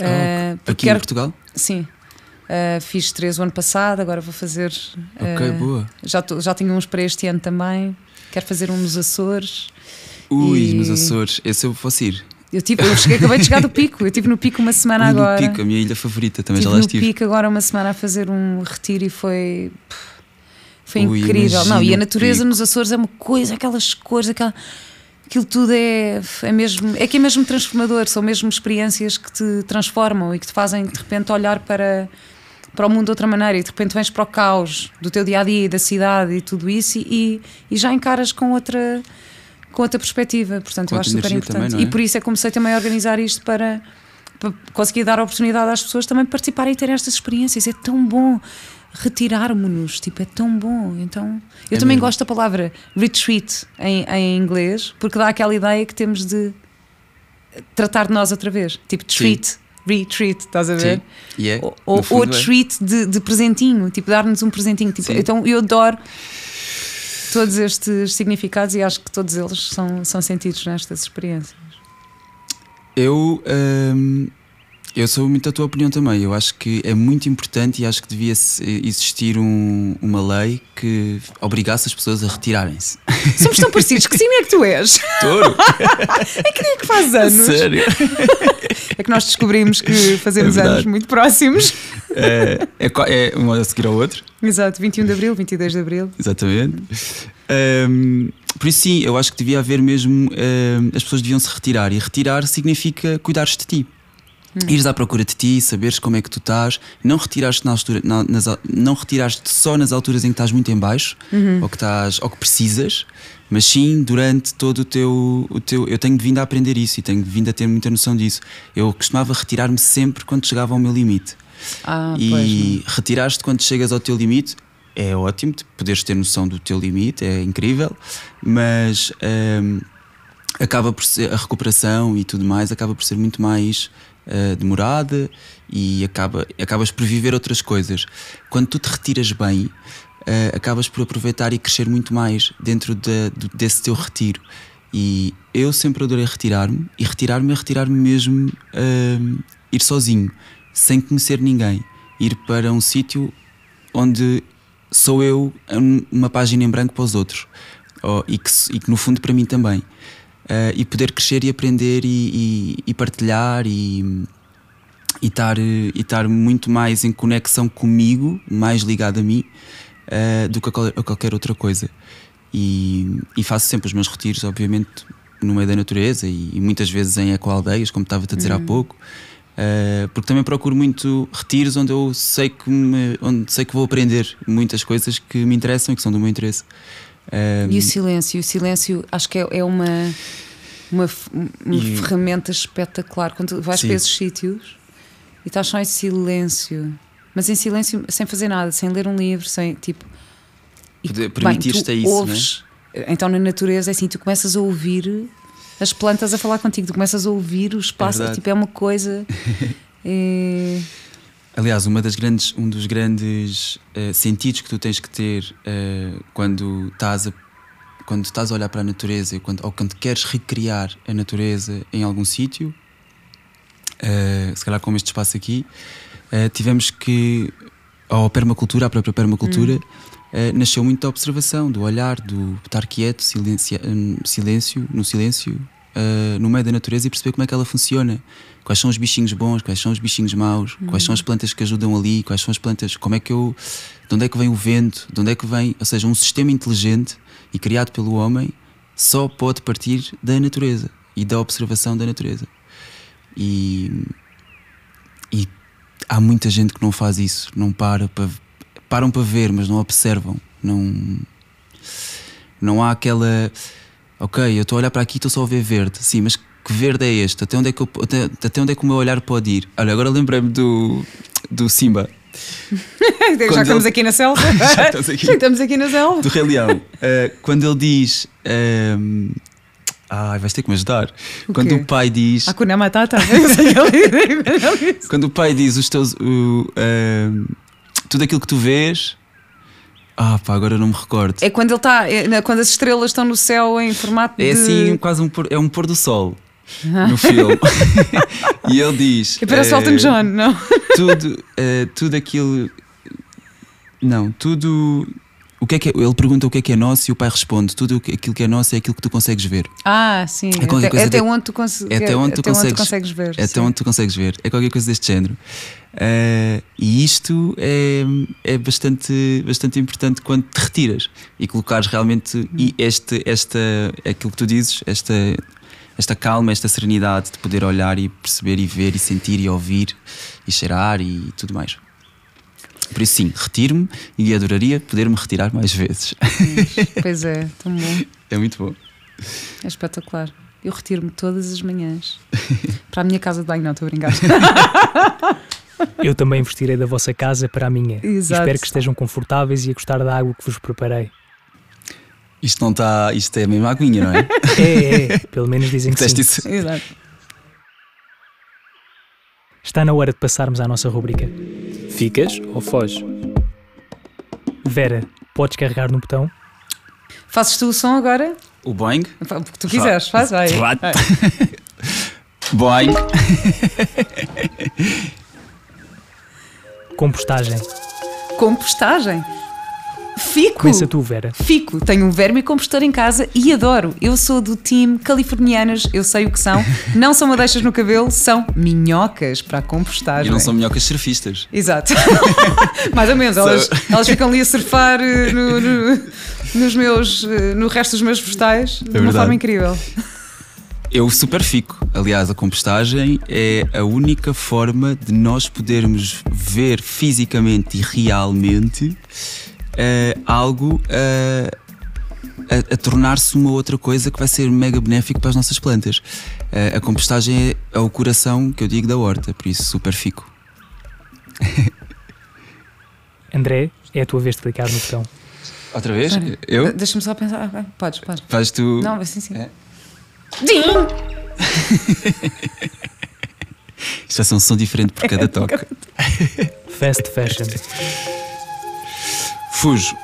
Ah, uh, aqui quero, em Portugal? Sim. Uh, fiz três o ano passado, agora vou fazer. Ok, uh, boa. Já, já tenho uns para este ano também. Quero fazer um nos Açores. Ui, e... nos Açores, esse eu posso ir. Eu, tive, eu cheguei, acabei de chegar do Pico. Eu estive no Pico uma semana agora. No Pico, a minha ilha favorita, também tive já lá estive. no Pico agora uma semana a fazer um retiro e foi. Foi Ui, incrível. Não, e a natureza nos Açores é uma coisa, aquelas cores, aquela aquilo tudo é, é mesmo é que é mesmo transformador, são mesmo experiências que te transformam e que te fazem de repente olhar para para o mundo de outra maneira e de repente vens para o caos do teu dia a dia, da cidade e tudo isso e, e já encaras com outra com outra perspectiva, portanto com eu acho super importante. Também, é? E por isso é que comecei também a organizar isto para, para conseguir dar a oportunidade às pessoas também participarem e terem estas experiências. É tão bom retirarmos-nos, tipo, é tão bom. Então, eu é também mesmo. gosto da palavra retreat em, em inglês, porque dá aquela ideia que temos de tratar de nós outra vez, tipo treat. Sim retreat, estás a ver? Sim. Yeah, ou ou, ou é. treat de, de, presentinho, tipo dar-nos um presentinho. Tipo, então eu adoro todos estes significados e acho que todos eles são, são sentidos nestas experiências. Eu. Hum, eu sou muito da tua opinião também. Eu acho que é muito importante e acho que devia existir um, uma lei que obrigasse as pessoas a retirarem-se. Somos tão parecidos. Que signo é que tu és? Touro. é que dia que faz anos? Sério? É que nós descobrimos que fazemos é anos muito próximos. É, é, é um a seguir ao outro. Exato, 21 de Abril, 22 de Abril. Exatamente. Um, por isso, sim, eu acho que devia haver mesmo. Um, as pessoas deviam se retirar. E retirar significa cuidar de ti. Hum. Ires à procura de ti, saberes como é que tu estás, não retiraste na altura, na, nas, não retiraste só nas alturas em que estás muito em baixo uhum. ou que estás ou que precisas, mas sim durante todo o teu, o teu. Eu tenho vindo a aprender isso e tenho vindo a ter muita noção disso. Eu costumava retirar-me sempre quando chegava ao meu limite. Ah, e retirar-te quando chegas ao teu limite é ótimo, poderes ter noção do teu limite, é incrível, mas hum, acaba por ser a recuperação e tudo mais acaba por ser muito mais uh, demorada e acaba, acabas por viver outras coisas. Quando tu te retiras bem, uh, acabas por aproveitar e crescer muito mais dentro de, de, desse teu retiro. E eu sempre adorei retirar-me e retirar-me é retirar-me mesmo uh, ir sozinho sem conhecer ninguém, ir para um sítio onde sou eu uma página em branco para os outros oh, e, que, e, que, no fundo para mim também uh, e poder crescer e aprender e, e, e partilhar e e estar e estar muito mais em conexão comigo mais ligado a mim uh, do que a, a, qualquer outra coisa e, e faço sempre os meus retiros obviamente no meio da natureza e, muitas vezes em ecoaldeias como estava-te a dizer uhum. há pouco Uh, porque também procuro muito retiros onde eu sei que me, onde sei que vou aprender muitas coisas que me interessam e que são do meu interesse. Uh, e o silêncio, o silêncio acho que é, é uma, uma, uma e... ferramenta espetacular quando vais Sim. para esses sítios e estás só em silêncio, mas em silêncio sem fazer nada, sem ler um livro, sem tipo permitir-te a isso, ouves, né? então na natureza é assim, tu começas a ouvir as plantas a falar contigo, tu começas a ouvir os pássaros, é tipo, é uma coisa. é... Aliás, uma das grandes, um dos grandes uh, sentidos que tu tens que ter uh, quando estás a quando estás a olhar para a natureza quando, ou quando queres recriar a natureza em algum sítio, uh, se calhar como este espaço aqui, tivemos que, ou a permacultura, a própria permacultura, hum. nasceu muito da observação, do olhar, do estar quieto, silêncio, silêncio no silêncio, uh, no meio da natureza e perceber como é que ela funciona. Quais são os bichinhos bons, quais são os bichinhos maus, uhum. quais são as plantas que ajudam ali, quais são as plantas, como é que eu. De onde é que vem o vento, de onde é que vem. Ou seja, um sistema inteligente e criado pelo homem só pode partir da natureza e da observação da natureza. E, e há muita gente que não faz isso, não para para param para ver, mas não observam, não não há aquela ok, eu estou a olhar para aqui e estou só a ver verde. Sim, mas que verde é este? Até onde é que, eu, até, até onde é que o meu olhar pode ir? Olha, agora lembrei-me do, do Simba. Já estamos ele... aqui na selva. Já estamos aqui. Já estamos aqui na selva. Do Rei Leão. Uh, quando ele diz. Um... Ai, vais ter que me ajudar. O quando o pai diz. Hakuna Matata. quando o pai diz os teus. O, uh, tudo aquilo que tu vês ah, pá, agora não me recordo. É quando ele está. É, quando as estrelas estão no céu em formato é de. É assim, quase um pôr, é um pôr do sol no filme. e ele diz. Parece é, Elton John, não? Tudo, é, tudo aquilo. Não, tudo. O que é que é, ele pergunta o que é que é nosso e o pai responde: tudo aquilo que é nosso é aquilo que tu consegues ver. Ah, sim. É até, até, onde tu, cons é até onde tu, até consegues, onde tu consegues ver. É até onde tu consegues ver. É qualquer coisa deste género. Uh, e isto é, é bastante, bastante importante quando te retiras e colocares realmente hum. e este, esta, aquilo que tu dizes, esta, esta calma, esta serenidade de poder olhar e perceber e ver e sentir e ouvir e cheirar e tudo mais. Por isso, sim, retiro-me e adoraria poder-me retirar mais vezes. Pois é, tão bom. É muito bom. É espetacular. Eu retiro-me todas as manhãs para a minha casa de banho, não estou a brincar. Eu também investirei da vossa casa para a minha. Exato. Espero que estejam confortáveis e a gostar da água que vos preparei. Isto não está. Isto é a mesma aguinha, não é? é, é. Pelo menos dizem que sim. Isso. Exato. Está na hora de passarmos à nossa rubrica. Ficas ou foges? Vera, podes carregar no botão? Fazes tu o som agora? O boing? O que tu quiseres, faz, vai. boing. Compostagem. Compostagem? Fico. Começa tu, Vera. Fico. Tenho um verme compostor em casa e adoro. Eu sou do time californianas, eu sei o que são. Não são madeixas no cabelo, são minhocas para a compostagem. E não são minhocas surfistas. Exato. Mais ou menos. Elas, elas ficam ali a surfar eh, no, no, nos meus, eh, no resto dos meus vegetais de uma forma incrível. eu super fico. Aliás, a compostagem é a única forma de nós podermos ver fisicamente e realmente uh, algo uh, a, a tornar-se uma outra coisa que vai ser mega benéfico para as nossas plantas. Uh, a compostagem é, é o coração que eu digo da horta, por isso super fico. André, é a tua vez de clicar no botão. Outra vez? Eu? Deixa-me só pensar. Okay. Podes, podes. Faz tu. Não, assim sim. É. Isto vai ser um som diferente por cada toque. Fast fashion. Fujo.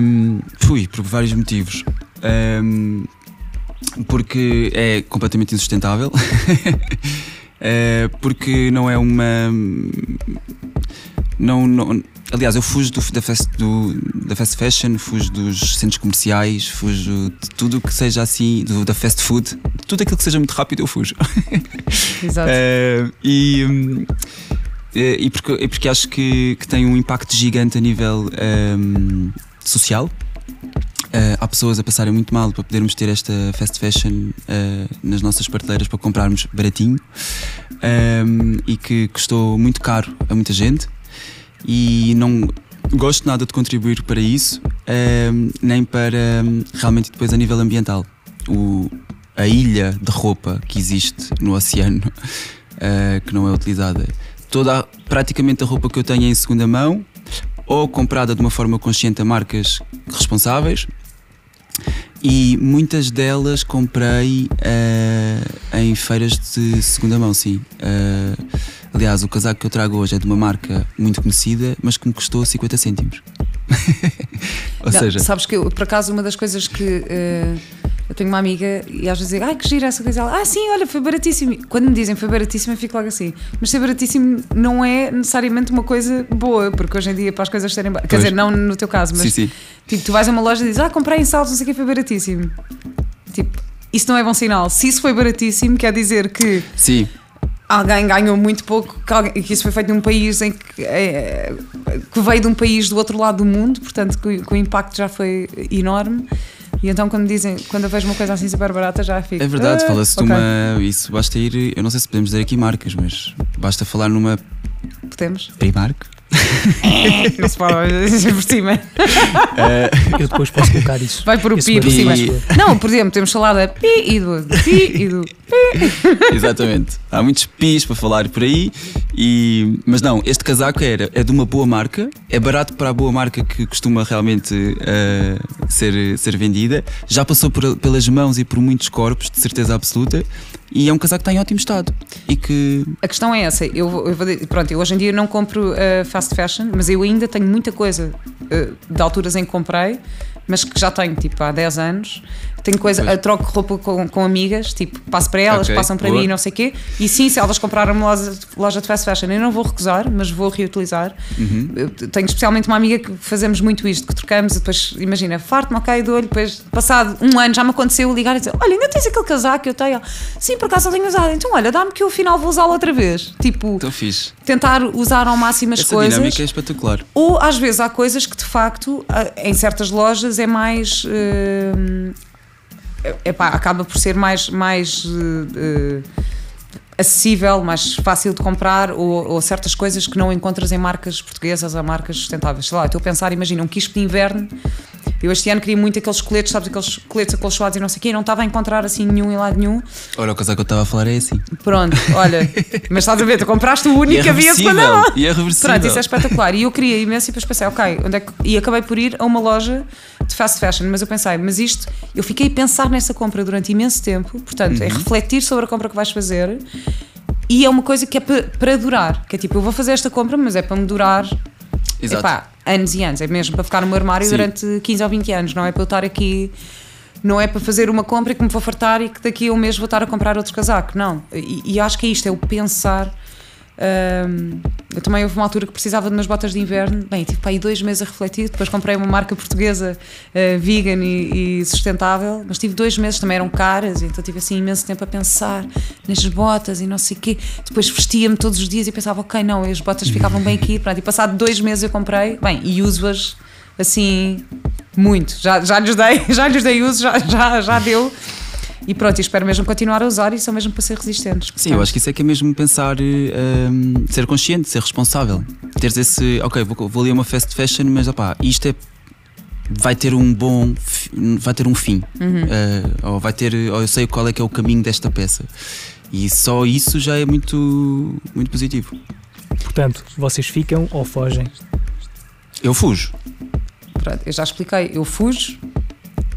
Um, fui, por vários motivos. Um, porque é completamente insustentável. é, porque não é uma. Não, não, aliás, eu fujo do, da, fast, do, da fast fashion, fujo dos centros comerciais, fujo de tudo que seja assim, do, da fast food, tudo aquilo que seja muito rápido, eu fujo. Exato. Uh, e, e, porque, e porque acho que, que tem um impacto gigante a nível um, social. Uh, há pessoas a passarem muito mal para podermos ter esta fast fashion uh, nas nossas prateleiras para comprarmos baratinho um, e que custou muito caro a muita gente e não gosto nada de contribuir para isso, um, nem para um, realmente depois a nível ambiental. O, a ilha de roupa que existe no oceano, uh, que não é utilizada. Toda, praticamente a roupa que eu tenho é em segunda mão, ou comprada de uma forma consciente a marcas responsáveis, e muitas delas comprei uh, em feiras de segunda mão, sim. Uh, aliás, o casaco que eu trago hoje é de uma marca muito conhecida, mas que me custou 50 cêntimos. Ou Não, seja. Sabes que eu, por acaso, uma das coisas que. Uh, eu tenho uma amiga e às vezes digo, ai que gira essa coisa. Ela, ah, sim, olha, foi baratíssimo. Quando me dizem foi baratíssimo, eu fico logo assim. Mas ser baratíssimo não é necessariamente uma coisa boa, porque hoje em dia para as coisas serem. Quer dizer, não no teu caso, mas. Sim, sim. Tipo, tu vais a uma loja e dizes, ah, comprei em saltos, não sei o que, foi baratíssimo. Tipo, isso não é bom sinal. Se isso foi baratíssimo, quer dizer que. Sim alguém ganhou muito pouco, que, alguém, que, isso foi feito num país em que, é, que veio de um país do outro lado do mundo, portanto que, que, o impacto já foi enorme. E então quando dizem, quando eu vejo uma coisa assim super barata já fico. É verdade, ah, fala-se okay. de uma. Isso basta ir. Eu não sei se podemos dizer aqui marcas, mas basta falar numa. Podemos? Primark. não se pode dizer por cima. Uh, eu depois posso colocar isso. Vai por o pi por cima. Não, por exemplo, temos falado da pi e do pi e do pi. Exatamente. Há muitos pis para falar por aí. E, mas não, este casaco era, é de uma boa marca, é barato para a boa marca que costuma realmente uh, ser, ser vendida. Já passou por, pelas mãos e por muitos corpos, de certeza absoluta. E é um casaco que está em ótimo estado. E que. A questão é essa. Eu, eu vou, pronto, eu hoje em dia não compro uh, fast fashion, mas eu ainda tenho muita coisa uh, de alturas em que comprei, mas que já tenho tipo há 10 anos tenho coisa, pois. troco roupa com, com amigas, tipo, passo para elas, okay, passam para boa. mim, não sei o quê. E sim, se elas compraram uma loja, loja de fast fashion, eu não vou recusar, mas vou reutilizar. Uhum. Tenho especialmente uma amiga que fazemos muito isto, que trocamos e depois, imagina, farto-me, ok, do olho, depois, passado um ano, já me aconteceu ligar e dizer: Olha, ainda tens aquele casaco que eu tenho? Sim, por acaso eu tenho usado. Então, olha, dá-me que eu afinal vou usá-lo outra vez. Tipo, tentar usar ao máximo as Essa coisas. dinâmica é espetacular. Ou às vezes há coisas que de facto, em certas lojas, é mais. Uh, epá, acaba por ser mais, mais uh, acessível, mais fácil de comprar ou, ou, certas coisas que não encontras em marcas portuguesas ou marcas sustentáveis. Sei lá, estou a pensar, imagina, um quispo de inverno. Eu este ano queria muito aqueles coletes, sabes, aqueles coletes acolchoados e não sei o quê, não estava a encontrar assim nenhum em lado nenhum. Olha, o casaco que eu estava a falar é assim. Pronto, olha, mas estás a ver, tu compraste o único que havia de Panamá. E é reversível. Pronto, isso é espetacular. E eu queria imenso e depois pensei, ok, onde é que... e acabei por ir a uma loja de fast fashion, mas eu pensei, mas isto, eu fiquei a pensar nessa compra durante imenso tempo, portanto, é uhum. é refletir sobre a compra que vais fazer e é uma coisa que é para durar, que é tipo, eu vou fazer esta compra, mas é para me durar Exato. Epá, anos e anos, é mesmo para ficar no meu armário Sim. durante 15 ou 20 anos, não é para eu estar aqui não é para fazer uma compra e que me vou fartar e que daqui a um mês vou estar a comprar outro casaco, não. E, e acho que é isto, é o pensar um, eu também houve uma altura que precisava de umas botas de inverno. Bem, tive para aí dois meses a refletir. Depois comprei uma marca portuguesa uh, vegan e, e, sustentável, mas tive dois meses, também eram caras, então tive assim imenso tempo a pensar nas botas e não sei o quê. Depois vestia-me todos os dias e pensava, ok, não, as botas ficavam bem aqui. Pronto, e passado dois meses eu comprei, bem, e uso-as assim muito. Já, já lhes dei, já lhes dei uso, já, já, já deu. E pronto, e espero mesmo continuar a usar e são mesmo para ser resistentes. Sim, eu acho que isso é que é mesmo pensar, um, ser consciente, ser responsável. Teres esse, ok, vou, vou ali a uma fast fashion, mas opá, isto é vai ter um bom vai ter um fim uhum. uh, ou vai ter ou eu sei qual é que é o caminho desta peça e só isso já é muito muito positivo portanto vocês ficam ou fogem eu fujo Pronto, eu já expliquei eu fujo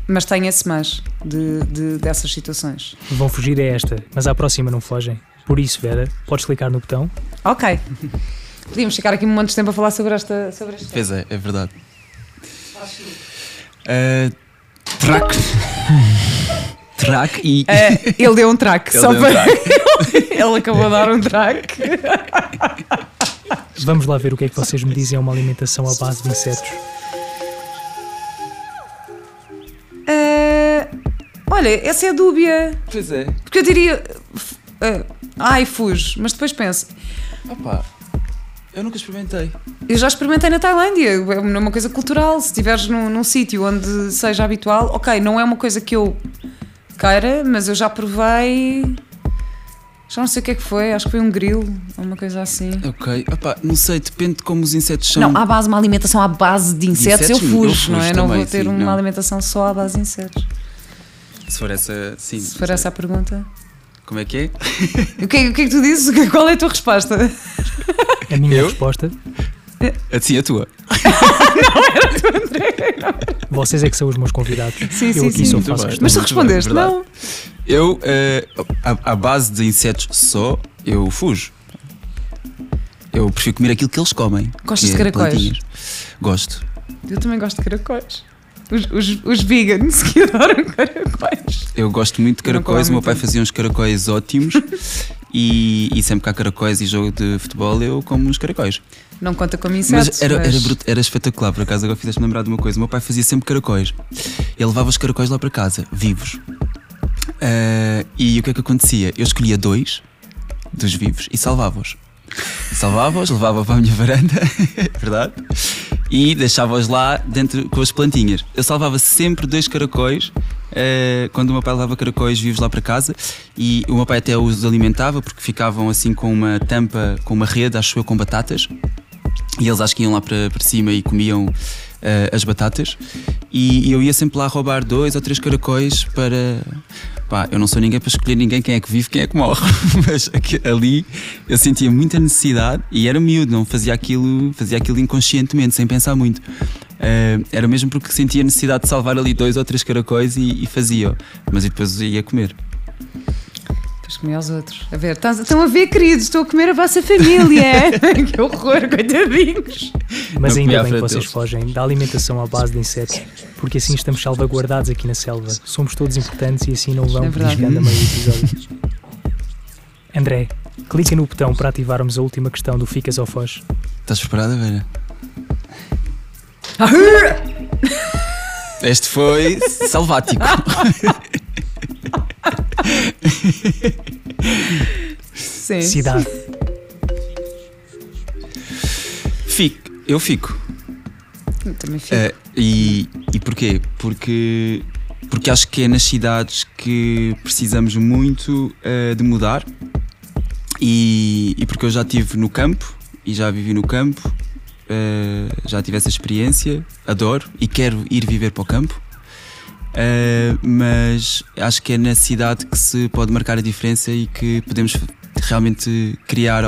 mas tenho esse mais de, de, dessas situações. Vão fugir a esta, mas à próxima não fogem. Por isso, Vera, podes clicar no botão. Ok. Podíamos ficar aqui um monte de tempo a falar sobre esta. Sobre esta. Pois é, é verdade. Uh, track. track e. Uh, ele deu um track, só deu para. Um track. ele acabou de dar um track. Vamos lá ver o que é que vocês me dizem a uma alimentação à base de insetos. Olha, essa é a dúbia. Pois é. Porque eu diria. Uh, ai, fujo. Mas depois penso. Opa, eu nunca experimentei. Eu já experimentei na Tailândia. É uma coisa cultural. Se estiveres num, num sítio onde seja habitual, ok, não é uma coisa que eu queira, mas eu já provei. Já não sei o que é que foi, acho que foi um grilo, uma coisa assim. Ok, Opa, não sei, depende de como os insetos são. Não, à base uma alimentação à base de insetos, de insetos eu, fujo, eu fujo, não é? Também, não vou ter sim, uma não. alimentação só à base de insetos. Se for essa, sim. Se for essa a pergunta. Como é que é? O que, o que é que tu dizes? Qual é a tua resposta? A minha Eu? resposta. Sim, a tua. não era a tua, André. Vocês é que são os meus convidados. Sim, Eu sim, aqui sim. só faço Mas tu respondeste, bem, não? Eu, uh, à, base de insetos só, eu fujo. Eu prefiro comer aquilo que eles comem. Gostas de é caracóis? Plantinhas. Gosto. Eu também gosto de caracóis. Os, os, os vegans que adoram caracóis. Eu gosto muito de caracóis. O meu pai fazia uns caracóis ótimos. e, e, sempre que há caracóis e jogo de futebol, eu como uns caracóis. Não conta como insetos. Mas era, mas... Era, era, espetacular, por acaso. Agora fizeste-me lembrar de uma coisa. O meu pai fazia sempre caracóis. Ele levava os caracóis lá para casa, vivos. Uh, e o que é que acontecia? Eu escolhia dois dos vivos e salvava-os. Salvava-os, levava para a minha varanda, é verdade, e deixava-os lá dentro com as plantinhas. Eu salvava sempre dois caracóis uh, quando o meu pai levava caracóis vivos lá para casa e o meu pai até os alimentava porque ficavam assim com uma tampa, com uma rede, acho eu, com batatas. E eles acho que iam lá para, para cima e comiam uh, as batatas. E eu ia sempre lá roubar dois ou três caracóis para, pá, eu não sou ninguém para escolher ninguém quem é que vive, quem é que morre, mas ali eu sentia muita necessidade e era miúdo, não fazia aquilo, fazia aquilo inconscientemente, sem pensar muito. Uh, era mesmo porque sentia necessidade de salvar ali dois ou três caracóis e, e fazia, mas depois ia comer comer aos outros. A ver, estão a ver, queridos, estou a comer a vossa família. que horror, coitadinhos. Mas não ainda bem que vocês fogem da alimentação à base de insetos, porque assim estamos salvaguardados aqui na selva. Somos todos importantes e assim não vão é beliscando a meio do episódio. André, clica no botão para ativarmos a última questão do Ficas ou Foz. Estás preparada, Vera? Este foi salvático. Sim. Cidade. Fico, eu fico. Eu também fico. Uh, e, e porquê? Porque, porque acho que é nas cidades que precisamos muito uh, de mudar e, e porque eu já estive no campo e já vivi no campo, uh, já tive essa experiência, adoro e quero ir viver para o campo. Uh, mas acho que é na cidade que se pode marcar a diferença e que podemos realmente criar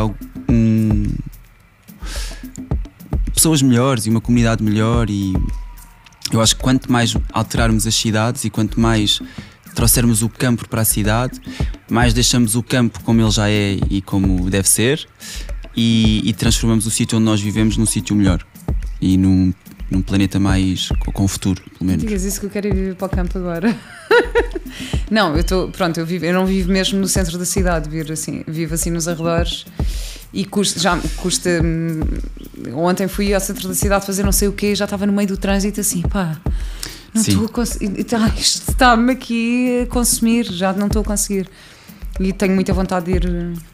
pessoas melhores e uma comunidade melhor e eu acho que quanto mais alterarmos as cidades e quanto mais trouxermos o campo para a cidade, mais deixamos o campo como ele já é e como deve ser e, e transformamos o sítio onde nós vivemos num sítio melhor e num num planeta mais com, futuro, pelo menos. Digas isso que eu quero ir viver para o campo agora. não, eu estou, pronto, eu, vivo, eu não vivo mesmo no centro da cidade, vivo assim, vivo assim nos arredores e custa, já custa. Hum, ontem fui ao centro da cidade fazer não sei o quê, já estava no meio do trânsito assim, pá. Não estou a conseguir. Tá, isto está-me aqui a consumir, já não estou a conseguir. E tenho muita vontade de ir,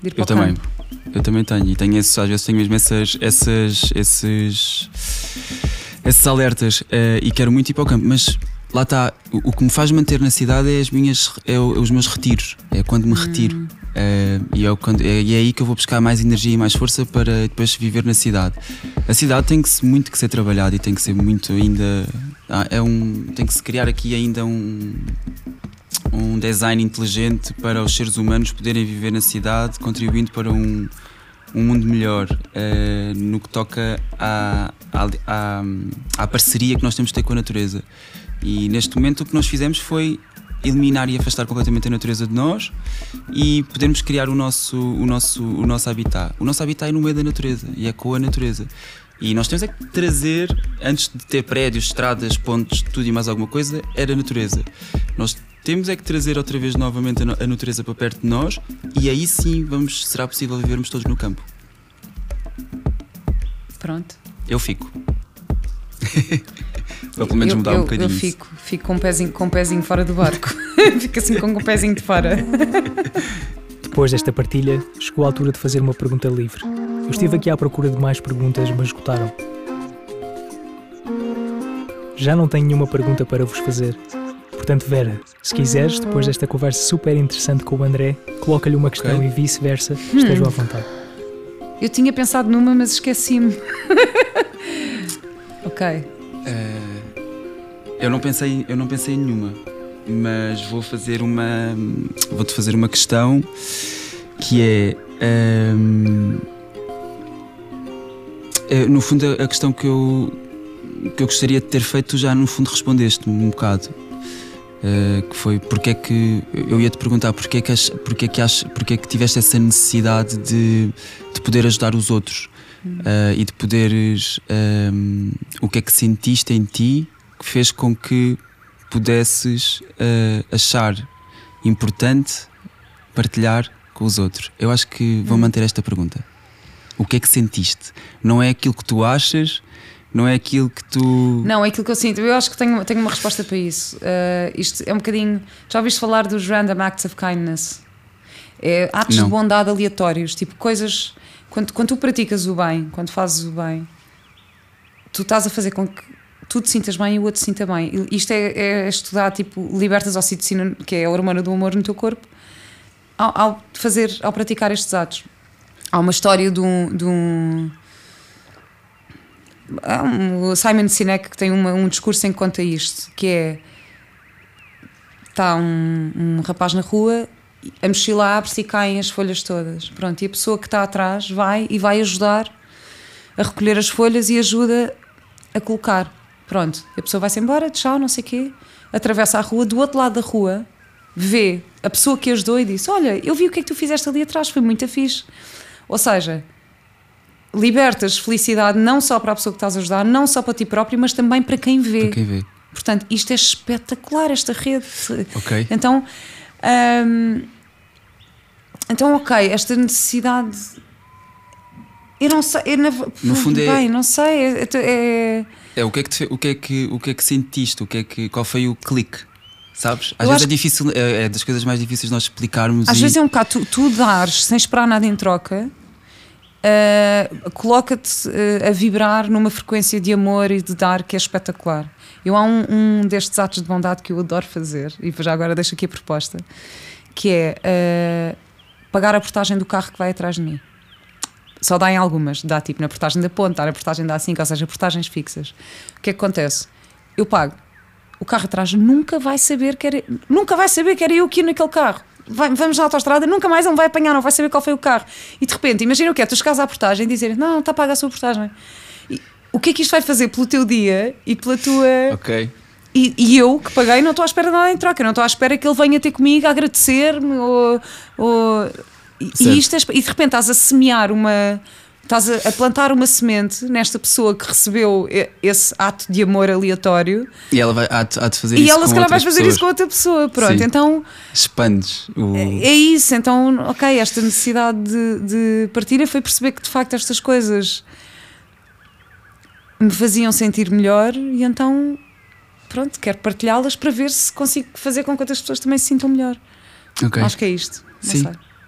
de ir para eu o também. campo. Eu também tenho, e tenho esses, às vezes tenho mesmo essas, essas, esses esses alertas uh, e quero muito ir para o campo, mas lá está, o, o, que me faz manter na cidade é, as minhas, é, é os meus retiros, é quando me retiro. Hum. Uh, e, é, quando, é, é aí que eu vou buscar mais energia e mais força para depois viver na cidade. A cidade tem que, muito que ser trabalhada e tem que ser muito ainda. Ah, é um, tem que se criar aqui ainda um, um design inteligente para os seres humanos poderem viver na cidade, contribuindo para um, um mundo melhor uh, no que toca à, à, à, parceria que nós temos de ter com a natureza. E neste momento o que nós fizemos foi eliminar e afastar completamente a natureza de nós e podermos criar o nosso, o nosso, o nosso habitat. O nosso habitat é no meio da natureza e é com a natureza. E nós temos é que trazer, antes de ter prédios, estradas, pontes, tudo e mais alguma coisa, era a natureza. Nós temos é que trazer outra vez novamente a natureza para perto de nós e aí sim vamos, será possível vivermos todos no campo. Pronto. Eu fico. Para pelo menos mudar eu, um bocadinho. Eu fico, fico com, um pezinho, com um pezinho fora do barco. fico assim com um pezinho de fora. Depois desta partilha, chegou a altura de fazer uma pergunta livre. Eu estive aqui à procura de mais perguntas, mas esgotaram. Já não tenho nenhuma pergunta para vos fazer. Portanto, Vera, se quiseres, depois desta conversa super interessante com o André, coloca-lhe uma questão okay. e vice-versa, hum. estejam à vontade. Eu tinha pensado numa, mas esqueci-me. ok. Uh, eu não pensei, eu não pensei em nenhuma, mas vou fazer uma, vou-te fazer uma questão que é, um, é, no fundo a questão que eu que eu gostaria de ter feito já no fundo respondeste-me um bocado Uh, que foi porque é que eu ia te perguntar porque é que, ach, porque é que, ach, porque é que tiveste essa necessidade de, de poder ajudar os outros uh, e de poderes um, o que é que sentiste em ti que fez com que pudesses uh, achar importante partilhar com os outros. Eu acho que vou hum. manter esta pergunta. O que é que sentiste? Não é aquilo que tu achas, não é aquilo que tu. Não, é aquilo que eu sinto. Eu acho que tenho, tenho uma resposta para isso. Uh, isto é um bocadinho. Já ouviste falar dos random acts of kindness? É atos não. de bondade aleatórios, tipo coisas. Quando, quando tu praticas o bem, quando fazes o bem, tu estás a fazer com que tu te sintas bem e o outro se sinta bem. Isto é, é estudar, tipo, libertas oxitocina, que é a hormona do amor no teu corpo, ao, ao fazer, ao praticar estes atos. Há uma história de um, de um o Simon Sinek que tem uma, um discurso em conta isto, que é está um, um rapaz na rua, a mochila abre-se e caem as folhas todas. Pronto, e a pessoa que está atrás vai e vai ajudar a recolher as folhas e ajuda a colocar. Pronto, a pessoa vai-se embora, tchau, não sei o quê, atravessa a rua, do outro lado da rua, vê a pessoa que ajudou e diz: Olha, eu vi o que é que tu fizeste ali atrás, foi muito fixe. Ou seja, libertas felicidade não só para a pessoa que estás a ajudar, não só para ti próprio, mas também para quem vê. Para quem vê. Portanto, isto é espetacular, esta rede. Ok. Então, hum, então ok, esta necessidade. Eu não sei. Eu não, no fundo bem, é. não sei. É, é, é, o, que é que te, o, que é que, o que é que sentiste? O que é que, qual foi o clique? Sabes? Às eu vezes é difícil, é, é, das coisas mais difíceis nós explicarmos. Às e... vezes é um bocado tu, tu dares sem esperar nada em troca uh, coloca-te uh, a vibrar numa frequência de amor e de dar que é espetacular. Eu há um, um, destes atos de bondade que eu adoro fazer, e já agora deixo aqui a proposta, que é uh, pagar a portagem do carro que vai atrás de mim. Só dá em algumas, dá tipo na portagem da ponte, dá na portagem da A5, ou seja, portagens fixas. O que é que acontece? Eu pago. O carro atrás nunca vai saber que era, nunca vai saber que era eu aqui naquele carro vai, vamos na autostrada, nunca mais ele vai apanhar, não vai saber qual foi o carro. E de repente, imagina o que é, tu chegas à portagem e dizer, não, está paga a sua portagem. E, o que é que isto vai fazer pelo teu dia e pela tua. Ok. E, e, eu que paguei não estou à espera de nada em troca, não estou à espera que ele venha ter comigo a agradecer-me ou, ou e, e, isto é, e de repente estás a semear uma estás a, a, plantar uma semente nesta pessoa que recebeu esse ato de amor aleatório e ela vai há de, há de fazer e isso ela se calhar vai fazer pessoas. isso com outra pessoa pronto Sim. então expandes o... é, é, isso então ok esta necessidade de, de partilha foi perceber que de facto estas coisas me faziam sentir melhor e então pronto quero partilhá-las para ver se consigo fazer com que outras pessoas também se sintam melhor okay. acho que é isto Sim.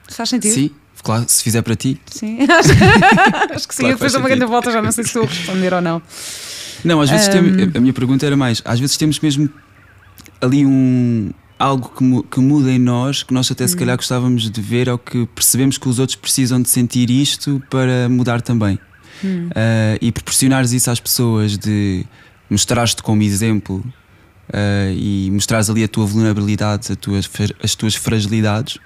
Faz sentido Sim Claro, se fizer para ti. Sim, acho que sim. Claro depois de uma grande volta já não sei se estou a responder ou não. Não, às vezes um... tem, a minha pergunta era mais: às vezes temos mesmo ali um algo que, que muda em nós, que nós até se calhar gostávamos de ver, ou que percebemos que os outros precisam de sentir isto para mudar também. Hum. Uh, e proporcionares isso às pessoas de mostrares-te como exemplo uh, e mostrares ali a tua vulnerabilidade, a tuas, as tuas fragilidades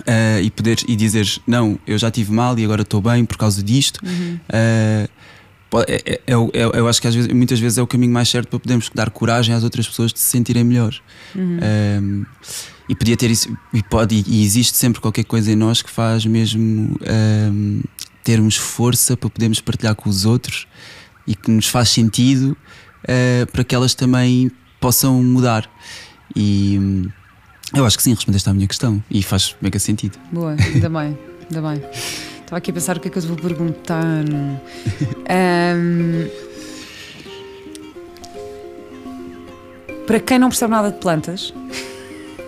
uh, e poderes e dizeres não, eu já tive mal e agora estou bem por causa disto. Uhum. É, é, é, eu acho que às vezes, muitas vezes é o caminho mais certo para podermos dar coragem às outras pessoas de se sentirem melhores. Uhum. Um, e podia ter isso, e pode, e existe sempre qualquer coisa em nós que faz mesmo termos força para podermos partilhar com os outros e que nos faz sentido uh, para que elas também possam mudar. E eu acho que sim, respondeste à minha questão e faz mega sentido. Boa, ainda bem, ainda bem. Estava aqui a pensar o que é que eu te vou perguntar. Um, para quem não percebe nada de plantas,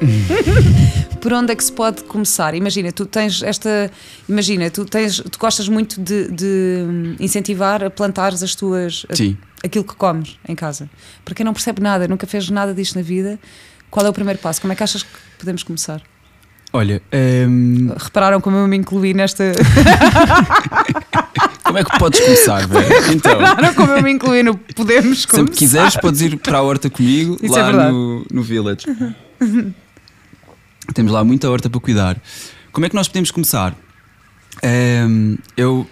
por onde é que se pode começar? Imagina, tu tens esta. Imagina, tu, tens, tu gostas muito de, de incentivar a plantar as tuas. Sim. aquilo que comes em casa. Para quem não percebe nada, nunca fez nada disto na vida, qual é o primeiro passo? Como é que achas que podemos começar? Olha, um... repararam como eu me incluí nesta. como é que podes começar, velho? Então, repararam como eu me incluí no Podemos começar. Sempre quiseres, podes ir para a horta comigo, Isso é lá é no, no Village. Temos lá muita horta para cuidar. Como é que nós podemos começar? Um, eu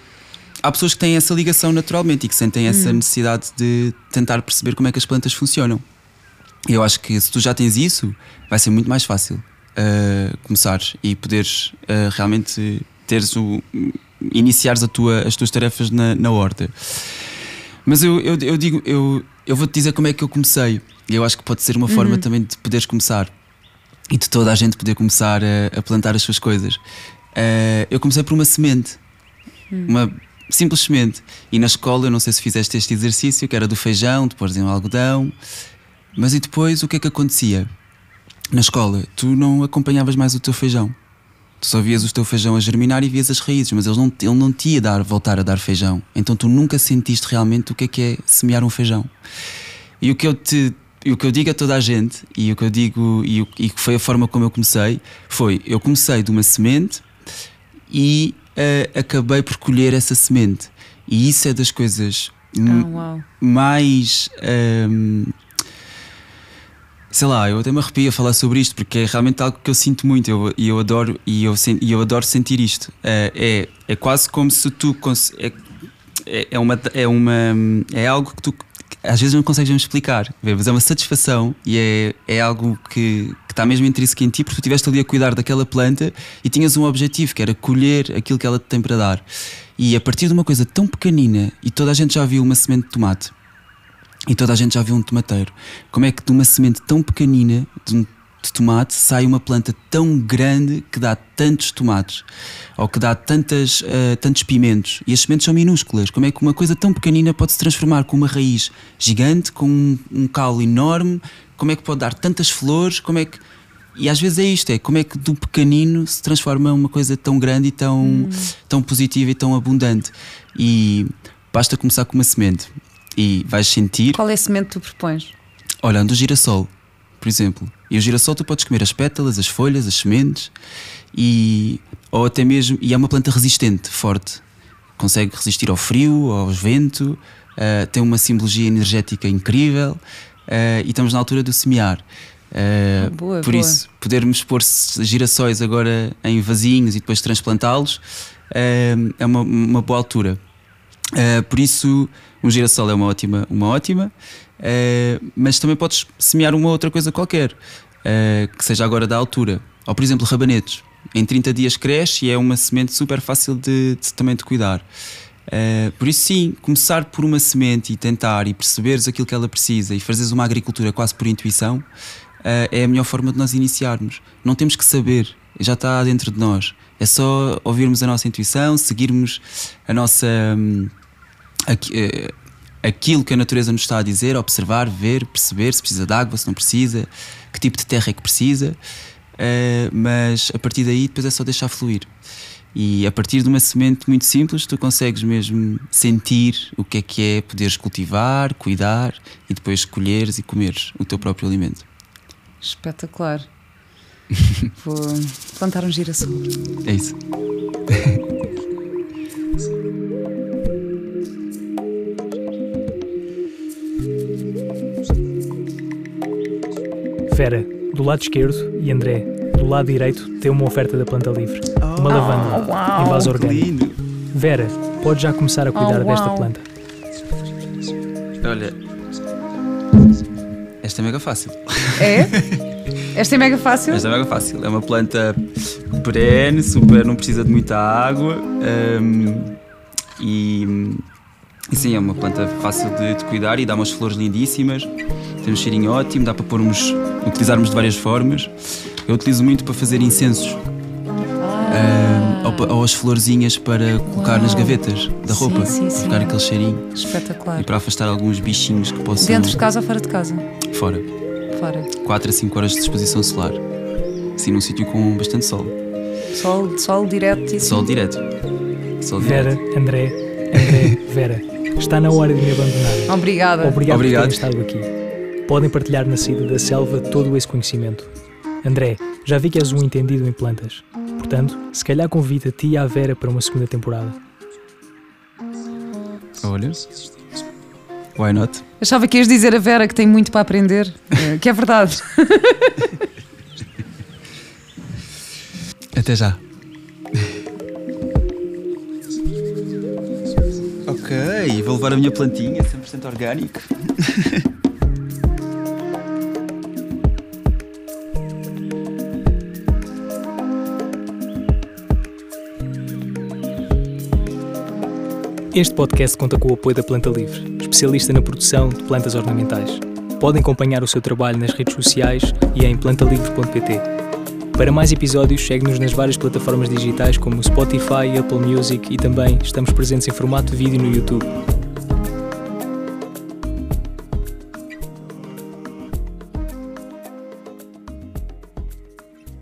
há pessoas que têm essa ligação naturalmente e que sentem essa hum. necessidade de tentar perceber como é que as plantas funcionam. Eu acho que se tu já tens isso, vai ser muito mais fácil uh, começares e poderes uh, realmente teres o. iniciares a tua, as tuas tarefas na, na horta. Mas eu, eu, eu digo, eu, eu vou-te dizer como é que eu comecei. E eu acho que pode ser uma forma uhum. também de poderes começar e de toda a gente poder começar a, a plantar as suas coisas. Uh, eu comecei por uma semente, uhum. uma simples semente. E na escola, eu não sei se fizeste este exercício, que era do feijão, depois de um algodão. Mas e depois o que é que acontecia? na escola, tu não acompanhavas mais o teu feijão. Tu só vias o teu feijão a germinar e vias as raízes, mas ele não, ele não te ia dar, voltar a dar feijão. Então tu nunca sentiste realmente o que é que é semear um feijão. E o que eu te e o que eu digo a toda a gente, e o que eu digo, e, o, e foi a forma como eu comecei, foi: eu comecei de uma semente e uh, acabei por colher essa semente. E isso é das coisas oh, mais. Um, ehm, sei lá, eu até me arrepio a falar sobre isto porque é realmente algo que eu sinto muito e eu, eu, adoro, e eu, e eu adoro sentir isto. É, é, é quase como se tu. É, é, é, uma, é, uma, é algo que tu às vezes não consegues mesmo explicar, mas é uma satisfação e é, é algo que, que está mesmo intrínseco em ti porque tu estiveste ali a cuidar daquela planta e tinhas um objetivo que era colher aquilo que ela te tem para dar. E a partir de uma coisa tão pequenina, e toda a gente já viu uma semente de tomate, e toda a gente já viu um tomateiro. Como é que de uma semente tão pequenina de, de tomate sai uma planta tão grande que dá tantos tomates ou que dá tantas, uh, tantos pimentos e as sementes são minúsculas? Como é que uma coisa tão pequenina pode se transformar com uma raiz gigante, com um, um caule enorme? Como é que pode dar tantas flores? Como é que e às vezes é isto, é como é que do pequenino se transforma uma coisa tão grande e tão, hum. tão positiva e tão abundante. E basta começar com uma semente e vais sentir. Qual é a semente que tu propões? Olhando o girassol, por exemplo. E o girassol tu podes comer as pétalas, as folhas, as sementes e ou até mesmo e é uma planta resistente, forte. Consegue resistir ao frio, ao vento, uh, tem uma simbologia energética incrível uh, e estamos na altura do semear. Uh, boa, por boa. isso, podermos pôr girassóis agora em vasinhos e depois transplantá-los é uma, uma boa altura. Por isso, um girassol é uma ótima, uma ótima uh, mas também podes semear uma outra coisa qualquer, uh, que seja agora da altura. Ou, por exemplo, rabanetes. Em 30 dias cresce e é uma semente super fácil de, de também de cuidar. Por isso, sim, começar por uma semente e tentar e perceberes aquilo que ela precisa e fazeres uma agricultura quase por intuição é a melhor forma de nós iniciarmos. Não temos que saber, já está dentro de nós. É só ouvirmos a nossa intuição, seguirmos a nossa. Hum, eh, aquilo que a natureza nos está a dizer, observar, ver, perceber se precisa de água, se não precisa, que tipo de terra é que precisa, uh, mas a partir daí depois é só deixar fluir. E a partir de uma semente muito simples, tu consegues mesmo sentir o que é que é poderes cultivar, cuidar e depois colheres e comeres o teu próprio alimento. Espetacular. Vou plantar um girassol. É isso. Vera, do lado esquerdo, e André, do lado direito, tem uma oferta da planta livre. Uma lavanda uau, em vaso orgânico. Vera, pode já começar a cuidar Oh, desta planta. Olha. Esta é mega fácil. É? Esta é mega fácil? Esta é mega fácil. É uma planta perene, super, não precisa de muita água. hum, e, e sim, é uma planta fácil de, de cuidar e dá umas flores lindíssimas. Tem um cheirinho ótimo, dá para pormos, utilizarmos de várias formas. Eu utilizo muito para fazer incensos. hum, ou, pa- ou as florzinhas para colocar nas Uau. gavetas da Sim, roupa. sim, para sim. ficar aquele cheirinho. Espetacular. E para afastar alguns bichinhos que possam. Dentro de casa ou fora de casa? Fora. Fora. 4 a 5 horas de exposição solar. Assim, num sítio com bastante sol. Sol, sol direto e Sol direto. Sol Vera, direto. André, André, Vera, está na hora de me abandonar. Obrigada. Obrigado, Obrigado. por terem estado aqui. Podem partilhar na saída da selva todo esse conhecimento. André, já vi que és um entendido em plantas. Portanto, se calhar convido a ti e a Vera para uma segunda temporada. Olha. Why not? Achava que ias dizer a Vera que tem muito para aprender, eh, que é verdade. Até já. Ok, vou levar a minha plantinha, 100% orgânico. Este podcast conta com o apoio da Planta Livre, especialista na produção de plantas ornamentais. Podem acompanhar o seu trabalho nas redes sociais e em plantalivre.pt. Para mais episódios, segue-nos nas várias plataformas digitais como Spotify, Apple Music e também estamos presentes em formato vídeo no YouTube.